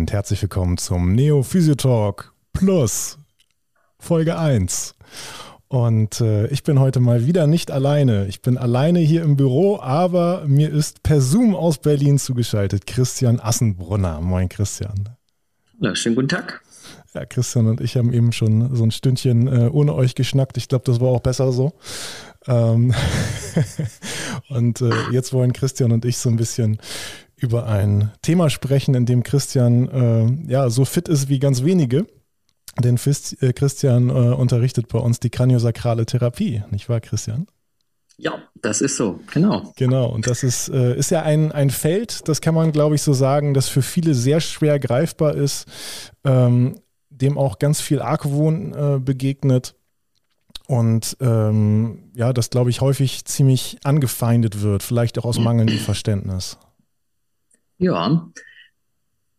und herzlich willkommen zum Neo Physio Talk Plus Folge 1. Und äh, ich bin heute mal wieder nicht alleine. Ich bin alleine hier im Büro, aber mir ist per Zoom aus Berlin zugeschaltet Christian Assenbrunner. Moin Christian. Ja, schönen guten Tag. Ja, Christian und ich haben eben schon so ein Stündchen äh, ohne euch geschnackt. Ich glaube, das war auch besser so. Ähm und äh, jetzt wollen Christian und ich so ein bisschen über ein Thema sprechen, in dem Christian äh, ja so fit ist wie ganz wenige. Denn Fist, äh, Christian äh, unterrichtet bei uns die kraniosakrale Therapie, nicht wahr, Christian? Ja, das ist so, genau. Genau, und das ist, äh, ist ja ein, ein Feld, das kann man, glaube ich, so sagen, das für viele sehr schwer greifbar ist, ähm, dem auch ganz viel Argwohn äh, begegnet und ähm, ja, das, glaube ich, häufig ziemlich angefeindet wird, vielleicht auch aus mangelndem Verständnis. Ja,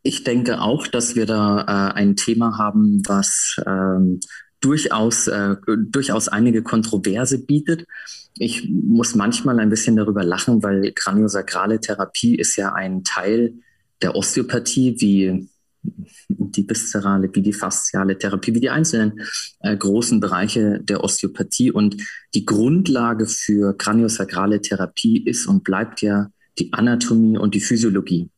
ich denke auch, dass wir da äh, ein Thema haben, was ähm, durchaus, äh, durchaus einige Kontroverse bietet. Ich muss manchmal ein bisschen darüber lachen, weil kraniosakrale Therapie ist ja ein Teil der Osteopathie, wie die viszerale, wie die fasziale Therapie, wie die einzelnen äh, großen Bereiche der Osteopathie. Und die Grundlage für kraniosakrale Therapie ist und bleibt ja die Anatomie und die Physiologie.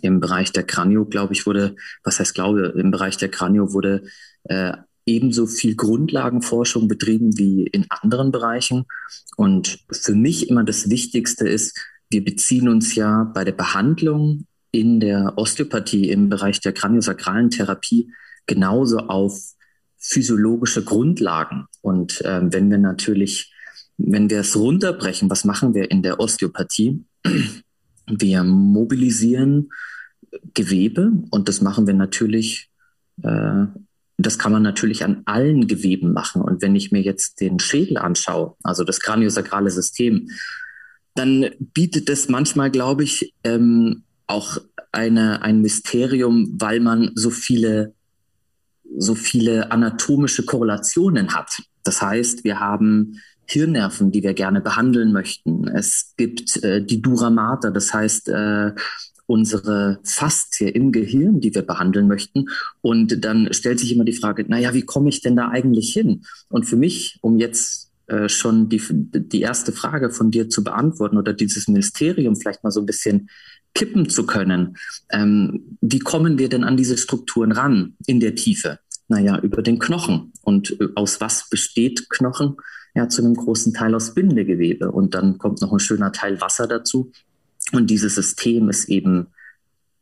Im Bereich der Kranio, glaube ich, wurde, was heißt glaube, im Bereich der Kranio wurde äh, ebenso viel Grundlagenforschung betrieben wie in anderen Bereichen. Und für mich immer das Wichtigste ist, wir beziehen uns ja bei der Behandlung in der Osteopathie im Bereich der kraniosakralen Therapie genauso auf physiologische Grundlagen. Und äh, wenn wir natürlich, wenn wir es runterbrechen, was machen wir in der Osteopathie? Wir mobilisieren Gewebe und das machen wir natürlich, äh, das kann man natürlich an allen Geweben machen. Und wenn ich mir jetzt den Schädel anschaue, also das kraniosakrale System, dann bietet es manchmal, glaube ich, ähm, auch eine, ein Mysterium, weil man so viele, so viele anatomische Korrelationen hat. Das heißt, wir haben Hirnnerven, die wir gerne behandeln möchten. Es gibt äh, die Dura Mater, das heißt äh, unsere Faszie im Gehirn, die wir behandeln möchten. Und dann stellt sich immer die Frage, naja, wie komme ich denn da eigentlich hin? Und für mich, um jetzt äh, schon die, die erste Frage von dir zu beantworten oder dieses Ministerium vielleicht mal so ein bisschen kippen zu können, ähm, wie kommen wir denn an diese Strukturen ran in der Tiefe? Naja, über den Knochen. Und äh, aus was besteht Knochen? Ja zu einem großen Teil aus Bindegewebe. Und dann kommt noch ein schöner Teil Wasser dazu. Und dieses System ist eben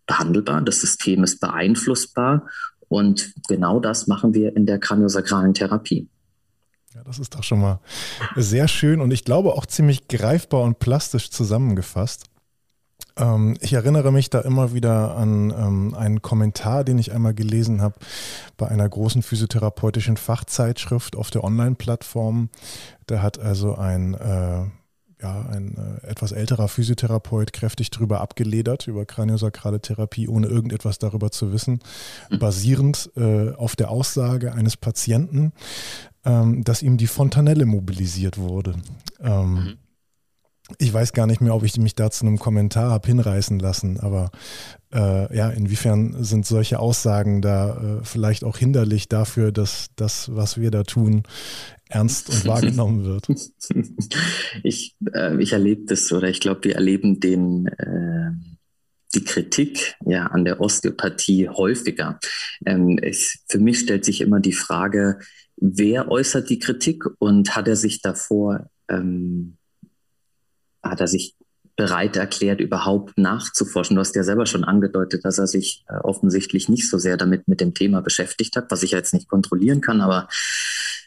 behandelbar, das System ist beeinflussbar. Und genau das machen wir in der kraniosakralen Therapie. Ja, das ist doch schon mal sehr schön und ich glaube auch ziemlich greifbar und plastisch zusammengefasst. Ähm, ich erinnere mich da immer wieder an ähm, einen Kommentar, den ich einmal gelesen habe bei einer großen physiotherapeutischen Fachzeitschrift auf der Online-Plattform. Da hat also ein äh, ja, ein äh, etwas älterer Physiotherapeut kräftig darüber abgeledert, über kraniosakrale Therapie, ohne irgendetwas darüber zu wissen, mhm. basierend äh, auf der Aussage eines Patienten, ähm, dass ihm die Fontanelle mobilisiert wurde. Ähm, mhm. Ich weiß gar nicht mehr, ob ich mich da zu einem Kommentar habe hinreißen lassen, aber äh, ja, inwiefern sind solche Aussagen da äh, vielleicht auch hinderlich dafür, dass das, was wir da tun, ernst und wahrgenommen wird? Ich, äh, ich erlebe das oder ich glaube, wir erleben den äh, die Kritik ja an der Osteopathie häufiger. Ähm, es, für mich stellt sich immer die Frage, wer äußert die Kritik und hat er sich davor ähm, hat er sich bereit erklärt, überhaupt nachzuforschen. Du hast ja selber schon angedeutet, dass er sich äh, offensichtlich nicht so sehr damit mit dem Thema beschäftigt hat, was ich jetzt nicht kontrollieren kann, aber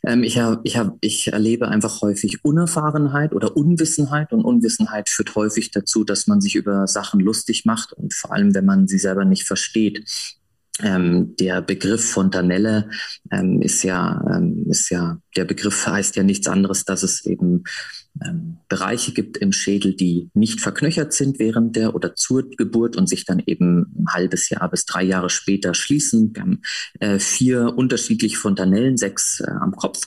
ähm, ich, ich, ich erlebe einfach häufig Unerfahrenheit oder Unwissenheit und Unwissenheit führt häufig dazu, dass man sich über Sachen lustig macht und vor allem, wenn man sie selber nicht versteht. Ähm, der Begriff Fontanelle ähm, ist ja, ähm, ist ja, der Begriff heißt ja nichts anderes, dass es eben ähm, Bereiche gibt im Schädel, die nicht verknöchert sind während der oder zur Geburt und sich dann eben ein halbes Jahr bis drei Jahre später schließen. Wir haben äh, vier unterschiedliche Fontanellen, sechs äh, am Kopf.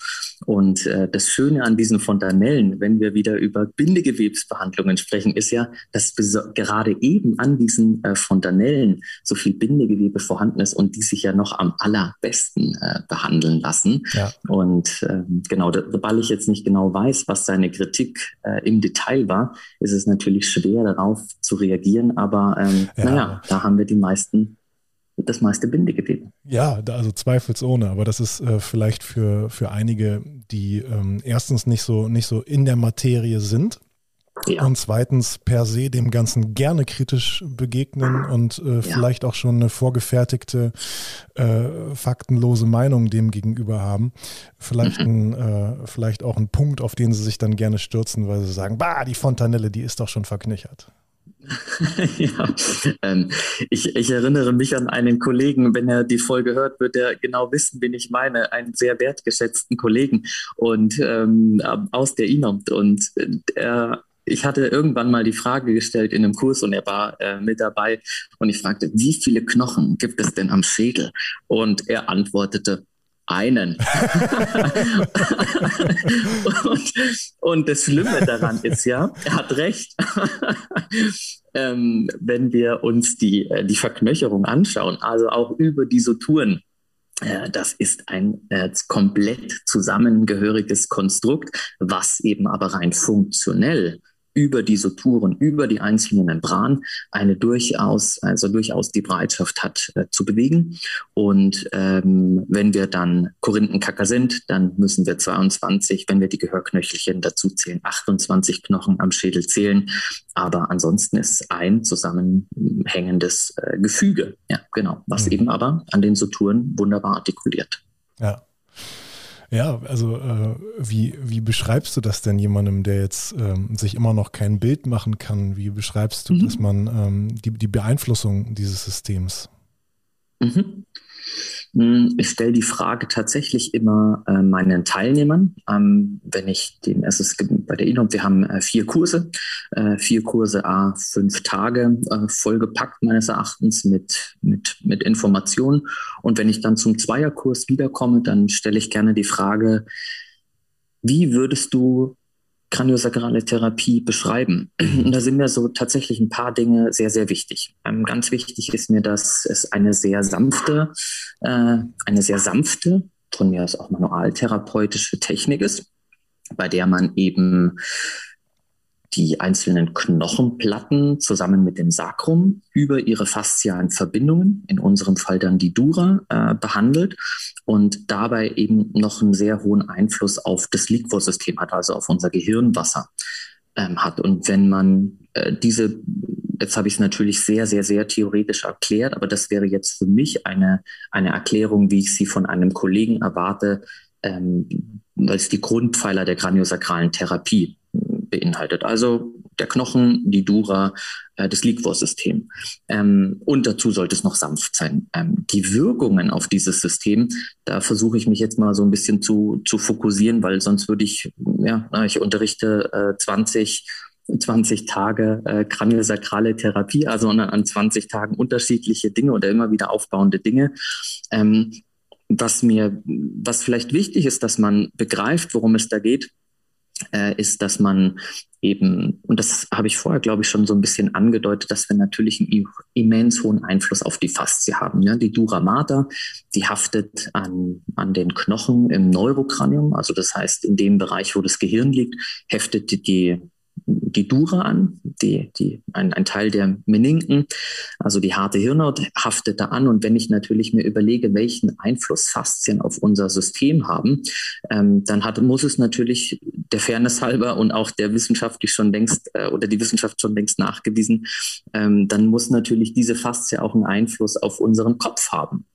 Und äh, das Schöne an diesen Fontanellen, wenn wir wieder über Bindegewebsbehandlungen sprechen, ist ja, dass gerade eben an diesen äh, Fontanellen so viel Bindegewebe vorhanden ist und die sich ja noch am allerbesten äh, behandeln lassen. Ja. Und äh, genau, weil ich jetzt nicht genau weiß, was seine Kritik äh, im Detail war, ist es natürlich schwer darauf zu reagieren. Aber ähm, ja. naja, da haben wir die meisten das meiste Bindegewebe. Ja, also zweifelsohne, aber das ist äh, vielleicht für, für einige, die ähm, erstens nicht so, nicht so in der Materie sind ja. und zweitens per se dem Ganzen gerne kritisch begegnen und äh, ja. vielleicht auch schon eine vorgefertigte, äh, faktenlose Meinung dem gegenüber haben. Vielleicht, mhm. ein, äh, vielleicht auch ein Punkt, auf den sie sich dann gerne stürzen, weil sie sagen, bah, die Fontanelle, die ist doch schon verknichert. ja, ähm, ich, ich, erinnere mich an einen Kollegen, wenn er die Folge hört, wird er genau wissen, wen ich meine, einen sehr wertgeschätzten Kollegen und ähm, aus der INOMT. Und äh, er, ich hatte irgendwann mal die Frage gestellt in einem Kurs und er war äh, mit dabei und ich fragte, wie viele Knochen gibt es denn am Schädel? Und er antwortete, einen. und, und, das Schlimme daran ist ja, er hat recht. ähm, wenn wir uns die, äh, die Verknöcherung anschauen, also auch über die Suturen, äh, das ist ein äh, komplett zusammengehöriges Konstrukt, was eben aber rein funktionell über die Suturen, über die einzelnen Membranen eine durchaus, also durchaus die Bereitschaft hat äh, zu bewegen. Und ähm, wenn wir dann Korinthenkacker sind, dann müssen wir 22, wenn wir die Gehörknöchelchen dazu zählen, 28 Knochen am Schädel zählen. Aber ansonsten ist es ein zusammenhängendes äh, Gefüge, ja, genau, was mhm. eben aber an den Suturen wunderbar artikuliert. Ja. Ja, also äh, wie, wie beschreibst du das denn jemandem, der jetzt ähm, sich immer noch kein Bild machen kann? Wie beschreibst du, mhm. dass man ähm, die, die Beeinflussung dieses Systems? Mhm. Ich stelle die Frage tatsächlich immer äh, meinen Teilnehmern, ähm, wenn ich den, es ist bei der INOM, wir haben äh, vier Kurse, äh, vier Kurse, a fünf Tage, äh, vollgepackt meines Erachtens mit, mit, mit Informationen. Und wenn ich dann zum Zweierkurs wiederkomme, dann stelle ich gerne die Frage, wie würdest du kraniosakrale Therapie beschreiben. Und da sind mir so tatsächlich ein paar Dinge sehr, sehr wichtig. Ähm, ganz wichtig ist mir, dass es eine sehr sanfte, äh, eine sehr sanfte, von mir aus auch manualtherapeutische Technik ist, bei der man eben die einzelnen Knochenplatten zusammen mit dem Sakrum über ihre faszialen Verbindungen, in unserem Fall dann die Dura, äh, behandelt und dabei eben noch einen sehr hohen Einfluss auf das Liquorsystem hat, also auf unser Gehirnwasser ähm, hat. Und wenn man äh, diese, jetzt habe ich es natürlich sehr, sehr, sehr theoretisch erklärt, aber das wäre jetzt für mich eine, eine Erklärung, wie ich sie von einem Kollegen erwarte, ähm, es die Grundpfeiler der kraniosakralen Therapie beinhaltet. Also der Knochen, die Dura, äh, das Liquorsystem. Ähm, und dazu sollte es noch sanft sein. Ähm, die Wirkungen auf dieses System, da versuche ich mich jetzt mal so ein bisschen zu, zu fokussieren, weil sonst würde ich, ja, ich unterrichte äh, 20 20 Tage äh, kraniosakrale Therapie, also an, an 20 Tagen unterschiedliche Dinge oder immer wieder aufbauende Dinge. Ähm, was mir, was vielleicht wichtig ist, dass man begreift, worum es da geht, äh, ist, dass man eben, und das habe ich vorher, glaube ich, schon so ein bisschen angedeutet, dass wir natürlich einen immens hohen Einfluss auf die Faszie haben. Ja? Die Dura mater, die haftet an, an den Knochen im Neurokranium, also das heißt, in dem Bereich, wo das Gehirn liegt, heftet die die Dura an, die, die, ein, ein Teil der Meninken, also die harte Hirnhaut haftet da an. Und wenn ich natürlich mir überlege, welchen Einfluss Faszien auf unser System haben, ähm, dann hat, muss es natürlich der Fairness halber und auch der wissenschaftlich schon längst äh, oder die Wissenschaft schon längst nachgewiesen, ähm, dann muss natürlich diese Faszie auch einen Einfluss auf unseren Kopf haben.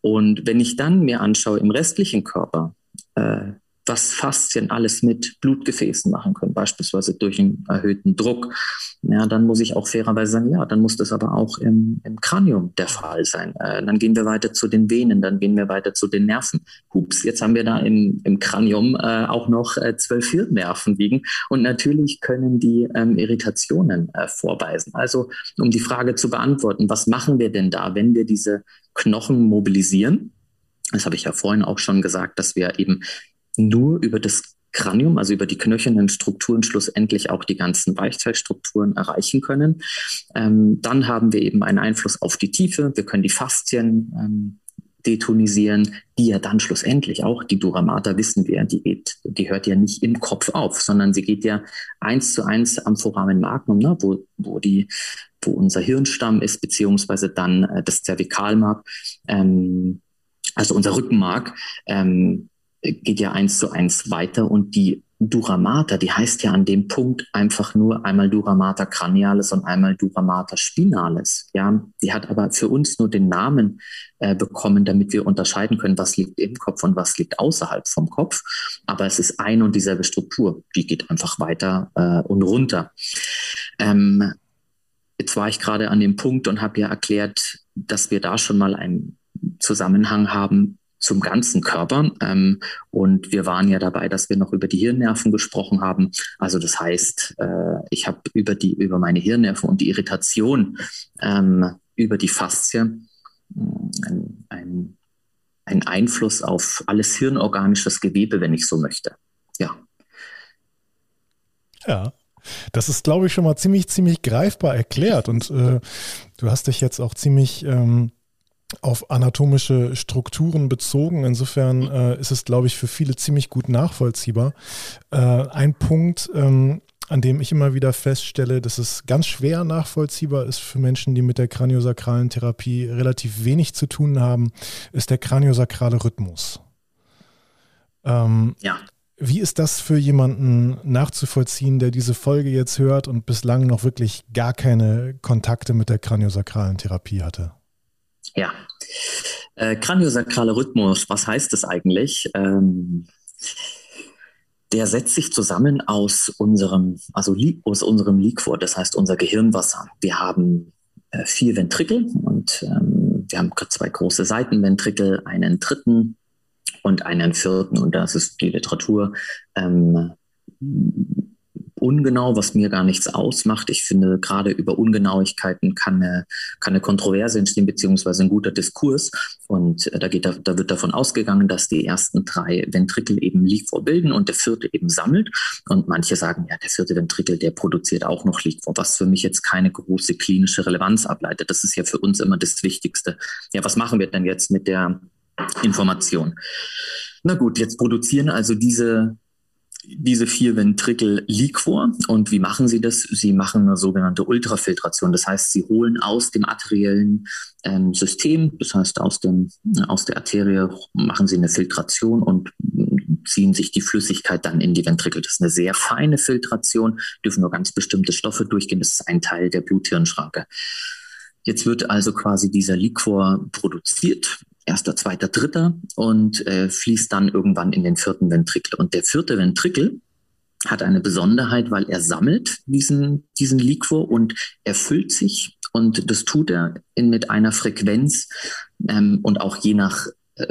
Und wenn ich dann mir anschaue im restlichen Körper, äh, was Faszien alles mit Blutgefäßen machen können, beispielsweise durch einen erhöhten Druck, ja, dann muss ich auch fairerweise sagen, ja, dann muss das aber auch im, im Kranium der Fall sein. Äh, dann gehen wir weiter zu den Venen, dann gehen wir weiter zu den Nerven. Hups, jetzt haben wir da im, im Kranium äh, auch noch äh, zwölf Hirnnerven liegen und natürlich können die ähm, Irritationen äh, vorweisen. Also um die Frage zu beantworten, was machen wir denn da, wenn wir diese Knochen mobilisieren? Das habe ich ja vorhin auch schon gesagt, dass wir eben nur über das Kranium, also über die knöchernen Strukturen schlussendlich auch die ganzen Weichteilstrukturen erreichen können. Ähm, dann haben wir eben einen Einfluss auf die Tiefe. Wir können die Faszien ähm, detonisieren, die ja dann schlussendlich auch, die Duramata wissen wir, die geht, die hört ja nicht im Kopf auf, sondern sie geht ja eins zu eins am Foramen Magnum, ne, wo, wo die, wo unser Hirnstamm ist, beziehungsweise dann äh, das Zervikalmark, ähm, also unser Rückenmark, ähm, geht ja eins zu eins weiter und die Duramata, die heißt ja an dem Punkt einfach nur einmal Duramata cranialis und einmal Duramata spinalis. Ja, die hat aber für uns nur den Namen äh, bekommen, damit wir unterscheiden können, was liegt im Kopf und was liegt außerhalb vom Kopf. Aber es ist ein und dieselbe Struktur. Die geht einfach weiter äh, und runter. Ähm, jetzt war ich gerade an dem Punkt und habe ja erklärt, dass wir da schon mal einen Zusammenhang haben zum ganzen Körper. Ähm, und wir waren ja dabei, dass wir noch über die Hirnnerven gesprochen haben. Also das heißt, äh, ich habe über die über meine Hirnnerven und die Irritation ähm, über die Faszie ein, ein, ein Einfluss auf alles hirnorganisches Gewebe, wenn ich so möchte. Ja. Ja, das ist, glaube ich, schon mal ziemlich, ziemlich greifbar erklärt. Und äh, du hast dich jetzt auch ziemlich ähm, auf anatomische Strukturen bezogen. Insofern äh, ist es, glaube ich, für viele ziemlich gut nachvollziehbar. Äh, ein Punkt, ähm, an dem ich immer wieder feststelle, dass es ganz schwer nachvollziehbar ist für Menschen, die mit der kraniosakralen Therapie relativ wenig zu tun haben, ist der kraniosakrale Rhythmus. Ähm, ja. Wie ist das für jemanden nachzuvollziehen, der diese Folge jetzt hört und bislang noch wirklich gar keine Kontakte mit der kraniosakralen Therapie hatte? Ja. Äh, Kraniosakraler Rhythmus, was heißt das eigentlich? Ähm, der setzt sich zusammen aus unserem, also aus unserem Liquor, das heißt unser Gehirnwasser. Wir haben äh, vier Ventrikel und ähm, wir haben zwei große Seitenventrikel, einen dritten und einen vierten. Und das ist die Literatur ähm, ungenau, was mir gar nichts ausmacht. Ich finde, gerade über Ungenauigkeiten kann eine, kann eine Kontroverse entstehen, beziehungsweise ein guter Diskurs. Und äh, da, geht, da wird davon ausgegangen, dass die ersten drei Ventrikel eben Liquor bilden und der vierte eben sammelt. Und manche sagen, ja, der vierte Ventrikel, der produziert auch noch Liquor, was für mich jetzt keine große klinische Relevanz ableitet. Das ist ja für uns immer das Wichtigste. Ja, was machen wir denn jetzt mit der Information? Na gut, jetzt produzieren also diese diese vier Ventrikel Liquor. Und wie machen sie das? Sie machen eine sogenannte Ultrafiltration. Das heißt, sie holen aus dem arteriellen ähm, System, das heißt aus, dem, aus der Arterie, machen sie eine Filtration und ziehen sich die Flüssigkeit dann in die Ventrikel. Das ist eine sehr feine Filtration, dürfen nur ganz bestimmte Stoffe durchgehen. Das ist ein Teil der Bluthirnschranke. Jetzt wird also quasi dieser Liquor produziert erster, zweiter, dritter und äh, fließt dann irgendwann in den vierten Ventrikel. Und der vierte Ventrikel hat eine Besonderheit, weil er sammelt diesen, diesen Liquor und erfüllt sich. Und das tut er in, mit einer Frequenz ähm, und auch je nach äh,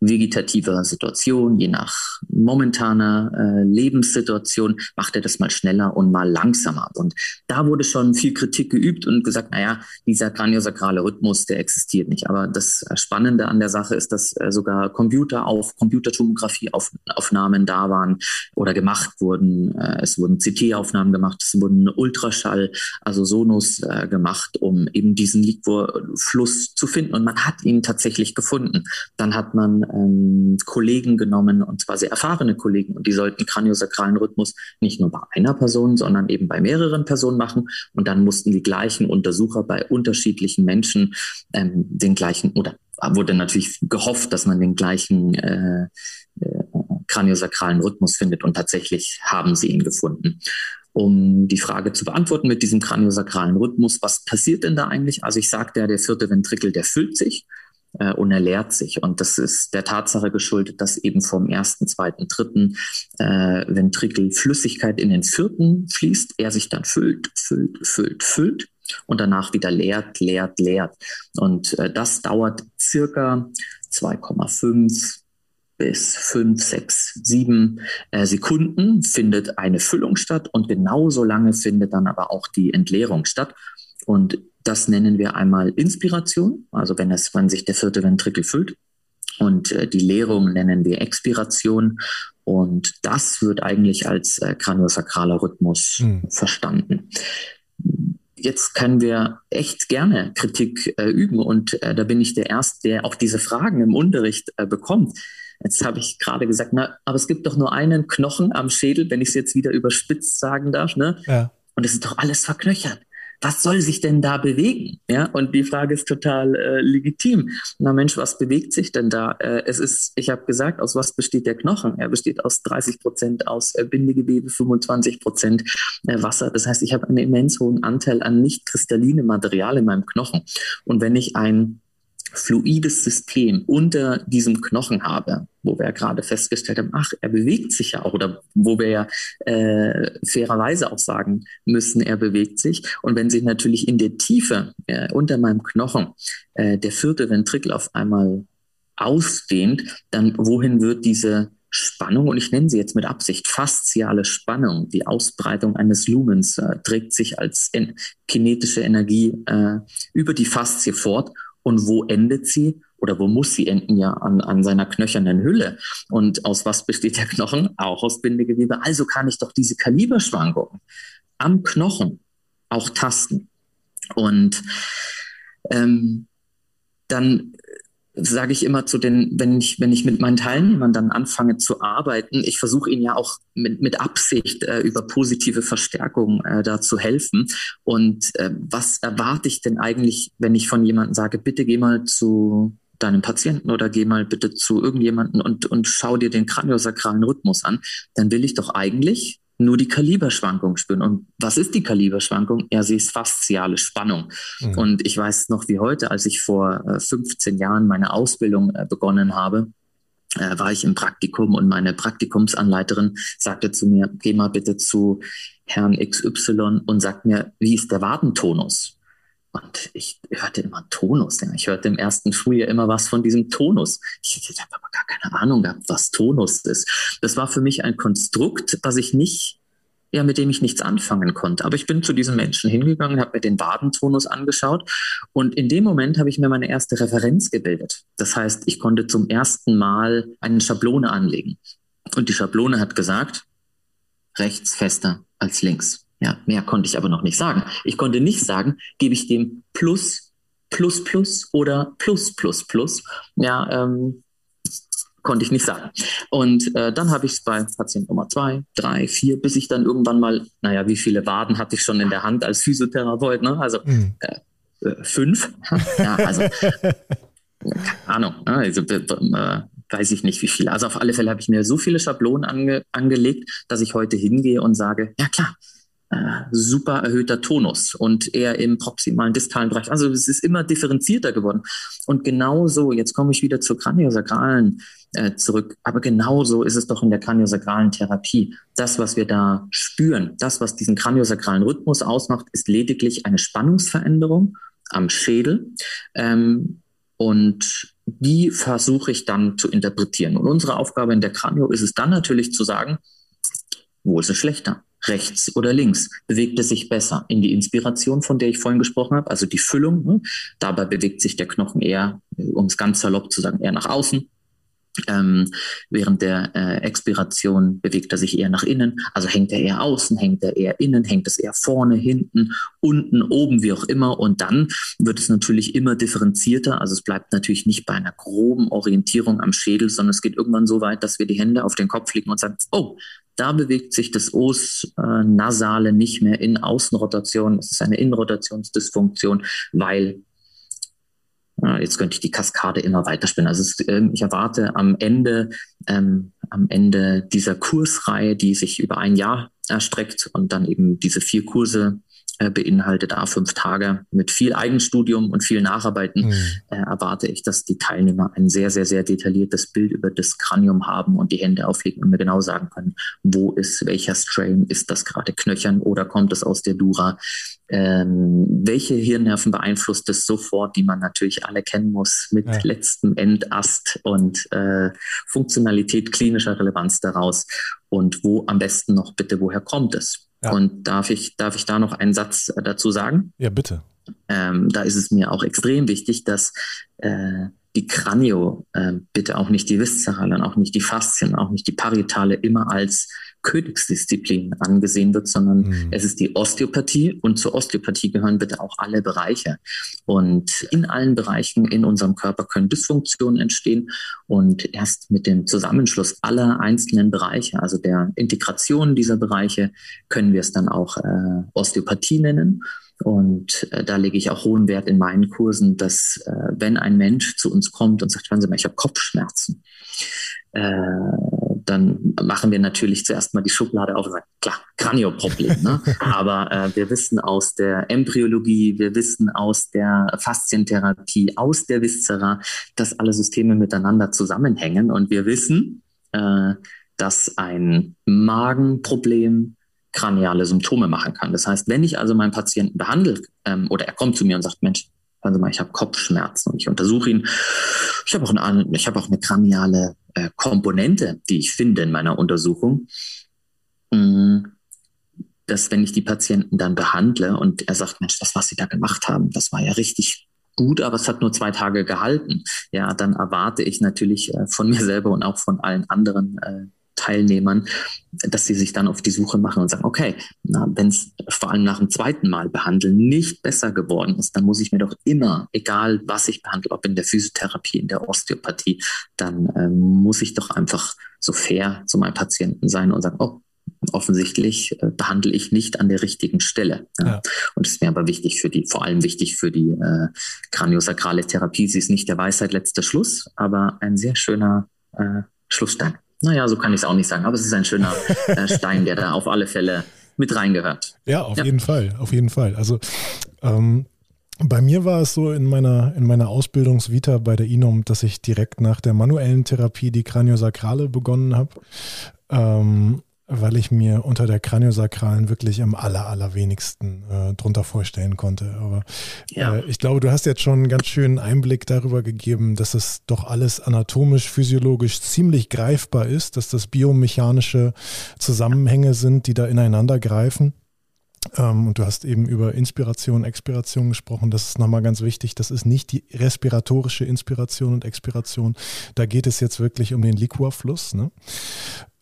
vegetativer Situation, je nach momentaner äh, Lebenssituation, macht er das mal schneller und mal langsamer. Und da wurde schon viel Kritik geübt und gesagt, naja, dieser kraniosakrale Rhythmus, der existiert nicht. Aber das Spannende an der Sache ist, dass äh, sogar Computer auf Computertomographie-Aufnahmen da waren oder gemacht wurden. Äh, es wurden CT-Aufnahmen gemacht, es wurden Ultraschall, also Sonos äh, gemacht, um eben diesen Liquorfluss zu finden. Und man hat ihn tatsächlich gefunden. Dann hat man ähm, Kollegen genommen, und zwar sehr erfahrene Kollegen, und die sollten kraniosakralen Rhythmus nicht nur bei einer Person, sondern eben bei mehreren Personen machen. Und dann mussten die gleichen Untersucher bei unterschiedlichen Menschen ähm, den gleichen, oder wurde natürlich gehofft, dass man den gleichen äh, äh, kraniosakralen Rhythmus findet. Und tatsächlich haben sie ihn gefunden um die Frage zu beantworten mit diesem kraniosakralen Rhythmus. Was passiert denn da eigentlich? Also ich sagte ja, der vierte Ventrikel, der füllt sich äh, und er leert sich. Und das ist der Tatsache geschuldet, dass eben vom ersten, zweiten, dritten äh, Ventrikel Flüssigkeit in den vierten fließt, er sich dann füllt, füllt, füllt, füllt und danach wieder leert, leert, leert. Und äh, das dauert circa 2,5 bis 5, 6, 7 äh, Sekunden findet eine Füllung statt und genauso lange findet dann aber auch die Entleerung statt. Und das nennen wir einmal Inspiration, also wenn, es, wenn sich der vierte Ventrikel füllt. Und äh, die Leerung nennen wir Expiration. Und das wird eigentlich als äh, kraniosakraler Rhythmus mhm. verstanden. Jetzt können wir echt gerne Kritik äh, üben und äh, da bin ich der Erste, der auch diese Fragen im Unterricht äh, bekommt. Jetzt habe ich gerade gesagt, na, aber es gibt doch nur einen Knochen am Schädel, wenn ich es jetzt wieder überspitzt sagen darf, ne? Ja. Und es ist doch alles verknöchert was soll sich denn da bewegen? Ja, und die Frage ist total äh, legitim. Na Mensch, was bewegt sich denn da? Äh, es ist, ich habe gesagt, aus was besteht der Knochen? Er besteht aus 30 Prozent aus äh, Bindegewebe, 25 Prozent äh, Wasser. Das heißt, ich habe einen immens hohen Anteil an nicht kristallinem Material in meinem Knochen. Und wenn ich ein fluides System unter diesem Knochen habe, wo wir ja gerade festgestellt haben, ach, er bewegt sich ja auch, oder wo wir ja äh, fairerweise auch sagen müssen, er bewegt sich. Und wenn sich natürlich in der Tiefe äh, unter meinem Knochen äh, der vierte Ventrikel auf einmal ausdehnt, dann wohin wird diese Spannung, und ich nenne sie jetzt mit Absicht fasziale Spannung, die Ausbreitung eines Lumens, äh, trägt sich als en kinetische Energie äh, über die Faszie fort und wo endet sie oder wo muss sie enden ja an, an seiner knöchernen Hülle? Und aus was besteht der Knochen? Auch aus Bindegewebe. Also kann ich doch diese Kaliberschwankungen am Knochen auch tasten. Und ähm, dann sage ich immer zu den, wenn ich, wenn ich mit meinen Teilnehmern dann anfange zu arbeiten, ich versuche ihnen ja auch mit, mit Absicht äh, über positive Verstärkung äh, da zu helfen. Und äh, was erwarte ich denn eigentlich, wenn ich von jemandem sage, bitte geh mal zu deinem Patienten oder geh mal bitte zu irgendjemanden und, und schau dir den kraniosakralen Rhythmus an, dann will ich doch eigentlich nur die Kaliberschwankung spüren. Und was ist die Kaliberschwankung? Ja, sie ist fasziale Spannung. Mhm. Und ich weiß noch wie heute, als ich vor äh, 15 Jahren meine Ausbildung äh, begonnen habe, äh, war ich im Praktikum und meine Praktikumsanleiterin sagte zu mir, geh mal bitte zu Herrn XY und sag mir, wie ist der Wadentonus? Und ich hörte immer Tonus. Ich hörte im ersten Schuljahr immer was von diesem Tonus. Ich, ich habe aber gar keine Ahnung gehabt, was Tonus ist. Das war für mich ein Konstrukt, was ich nicht, ja, mit dem ich nichts anfangen konnte. Aber ich bin zu diesem Menschen hingegangen, habe mir den Wadentonus angeschaut und in dem Moment habe ich mir meine erste Referenz gebildet. Das heißt, ich konnte zum ersten Mal eine Schablone anlegen. Und die Schablone hat gesagt, rechts fester als links. Ja, mehr konnte ich aber noch nicht sagen. Ich konnte nicht sagen, gebe ich dem Plus, Plus, Plus oder Plus, Plus, Plus. Ja, ähm, konnte ich nicht sagen. Und äh, dann habe ich es bei Patient Nummer zwei, drei, vier, bis ich dann irgendwann mal, naja, wie viele Waden hatte ich schon in der Hand als Physiotherapeut, ne? Also mhm. äh, äh, fünf. ja, also keine Ahnung. Ne? Also, äh, weiß ich nicht wie viele. Also auf alle Fälle habe ich mir so viele Schablonen ange angelegt, dass ich heute hingehe und sage, ja klar, äh, super erhöhter Tonus und eher im proximalen distalen Bereich. Also es ist immer differenzierter geworden. Und genauso, jetzt komme ich wieder zur kraniosakralen äh, zurück, aber genauso ist es doch in der kraniosakralen Therapie. Das, was wir da spüren, das, was diesen kraniosakralen Rhythmus ausmacht, ist lediglich eine Spannungsveränderung am Schädel. Ähm, und die versuche ich dann zu interpretieren. Und unsere Aufgabe in der Kranio ist es dann natürlich zu sagen, wo ist es schlechter? Rechts oder links? Bewegt es sich besser in die Inspiration, von der ich vorhin gesprochen habe, also die Füllung? Ne? Dabei bewegt sich der Knochen eher, um es ganz salopp zu sagen, eher nach außen. Ähm, während der äh, Expiration bewegt er sich eher nach innen, also hängt er eher außen, hängt er eher innen, hängt es eher vorne, hinten, unten, oben, wie auch immer. Und dann wird es natürlich immer differenzierter. Also es bleibt natürlich nicht bei einer groben Orientierung am Schädel, sondern es geht irgendwann so weit, dass wir die Hände auf den Kopf legen und sagen, oh, da bewegt sich das Os äh, nasale nicht mehr in Außenrotation. Es ist eine Innenrotationsdysfunktion, weil äh, jetzt könnte ich die Kaskade immer weiterspinnen. Also es, äh, ich erwarte am Ende, ähm, am Ende dieser Kursreihe, die sich über ein Jahr erstreckt und dann eben diese vier Kurse äh, beinhaltet a fünf Tage mit viel Eigenstudium und viel Nacharbeiten, mhm. äh, erwarte ich, dass die Teilnehmer ein sehr, sehr, sehr detailliertes Bild über das Kranium haben und die Hände auflegen und mir genau sagen können, wo ist welcher Strain, ist das gerade Knöchern oder kommt es aus der Dura? Ähm, welche Hirnnerven beeinflusst es sofort, die man natürlich alle kennen muss, mit ja. letztem Endast und äh, Funktionalität klinischer Relevanz daraus und wo am besten noch bitte, woher kommt es? Ja. Und darf ich, darf ich da noch einen Satz äh, dazu sagen? Ja, bitte. Ähm, da ist es mir auch extrem wichtig, dass äh, die Kranio, äh, bitte auch nicht die Viszerale und auch nicht die Faszien, auch nicht die Parietale immer als Königsdisziplin angesehen wird, sondern mhm. es ist die Osteopathie und zur Osteopathie gehören bitte auch alle Bereiche. Und in allen Bereichen in unserem Körper können Dysfunktionen entstehen und erst mit dem Zusammenschluss aller einzelnen Bereiche, also der Integration dieser Bereiche, können wir es dann auch äh, Osteopathie nennen. Und äh, da lege ich auch hohen Wert in meinen Kursen, dass äh, wenn ein Mensch zu uns kommt und sagt, hören Sie mal, ich habe Kopfschmerzen, äh, dann machen wir natürlich zuerst mal die Schublade auf und sagen, klar, Kranioproblem. Ne? Aber äh, wir wissen aus der Embryologie, wir wissen aus der Faszientherapie, aus der Viszera, dass alle Systeme miteinander zusammenhängen. Und wir wissen, äh, dass ein Magenproblem kraniale Symptome machen kann. Das heißt, wenn ich also meinen Patienten behandle ähm, oder er kommt zu mir und sagt, Mensch, hören Sie mal, ich habe Kopfschmerzen und ich untersuche ihn. Ich habe auch habe auch eine kraniale äh, Komponente, die ich finde in meiner Untersuchung. Mm, dass wenn ich die Patienten dann behandle und er sagt, Mensch, das, was Sie da gemacht haben, das war ja richtig gut, aber es hat nur zwei Tage gehalten. Ja, dann erwarte ich natürlich äh, von mir selber und auch von allen anderen äh, Teilnehmern, dass sie sich dann auf die Suche machen und sagen, okay, wenn es vor allem nach dem zweiten Mal behandeln nicht besser geworden ist, dann muss ich mir doch immer, egal was ich behandle, ob in der Physiotherapie, in der Osteopathie, dann ähm, muss ich doch einfach so fair zu meinem Patienten sein und sagen, oh, offensichtlich äh, behandle ich nicht an der richtigen Stelle. Ja. Ja. Und es ist mir aber wichtig für die, vor allem wichtig für die äh, kraniosakrale Therapie. Sie ist nicht der Weisheit letzter Schluss, aber ein sehr schöner äh, Schlussstein. Naja, so kann ich es auch nicht sagen, aber es ist ein schöner äh, Stein, der da auf alle Fälle mit reingehört. Ja, auf ja. jeden Fall, auf jeden Fall. Also ähm, bei mir war es so in meiner, in meiner Ausbildungsvita bei der INOM, dass ich direkt nach der manuellen Therapie die Kraniosakrale begonnen habe. Ähm, weil ich mir unter der Kraniosakralen wirklich am aller, allerwenigsten äh, drunter vorstellen konnte. Aber ja. äh, ich glaube, du hast jetzt schon einen ganz schönen Einblick darüber gegeben, dass es doch alles anatomisch, physiologisch ziemlich greifbar ist, dass das biomechanische Zusammenhänge sind, die da ineinander greifen. Ähm, und du hast eben über Inspiration, Expiration gesprochen. Das ist nochmal ganz wichtig. Das ist nicht die respiratorische Inspiration und Expiration. Da geht es jetzt wirklich um den Liquorfluss. Ne?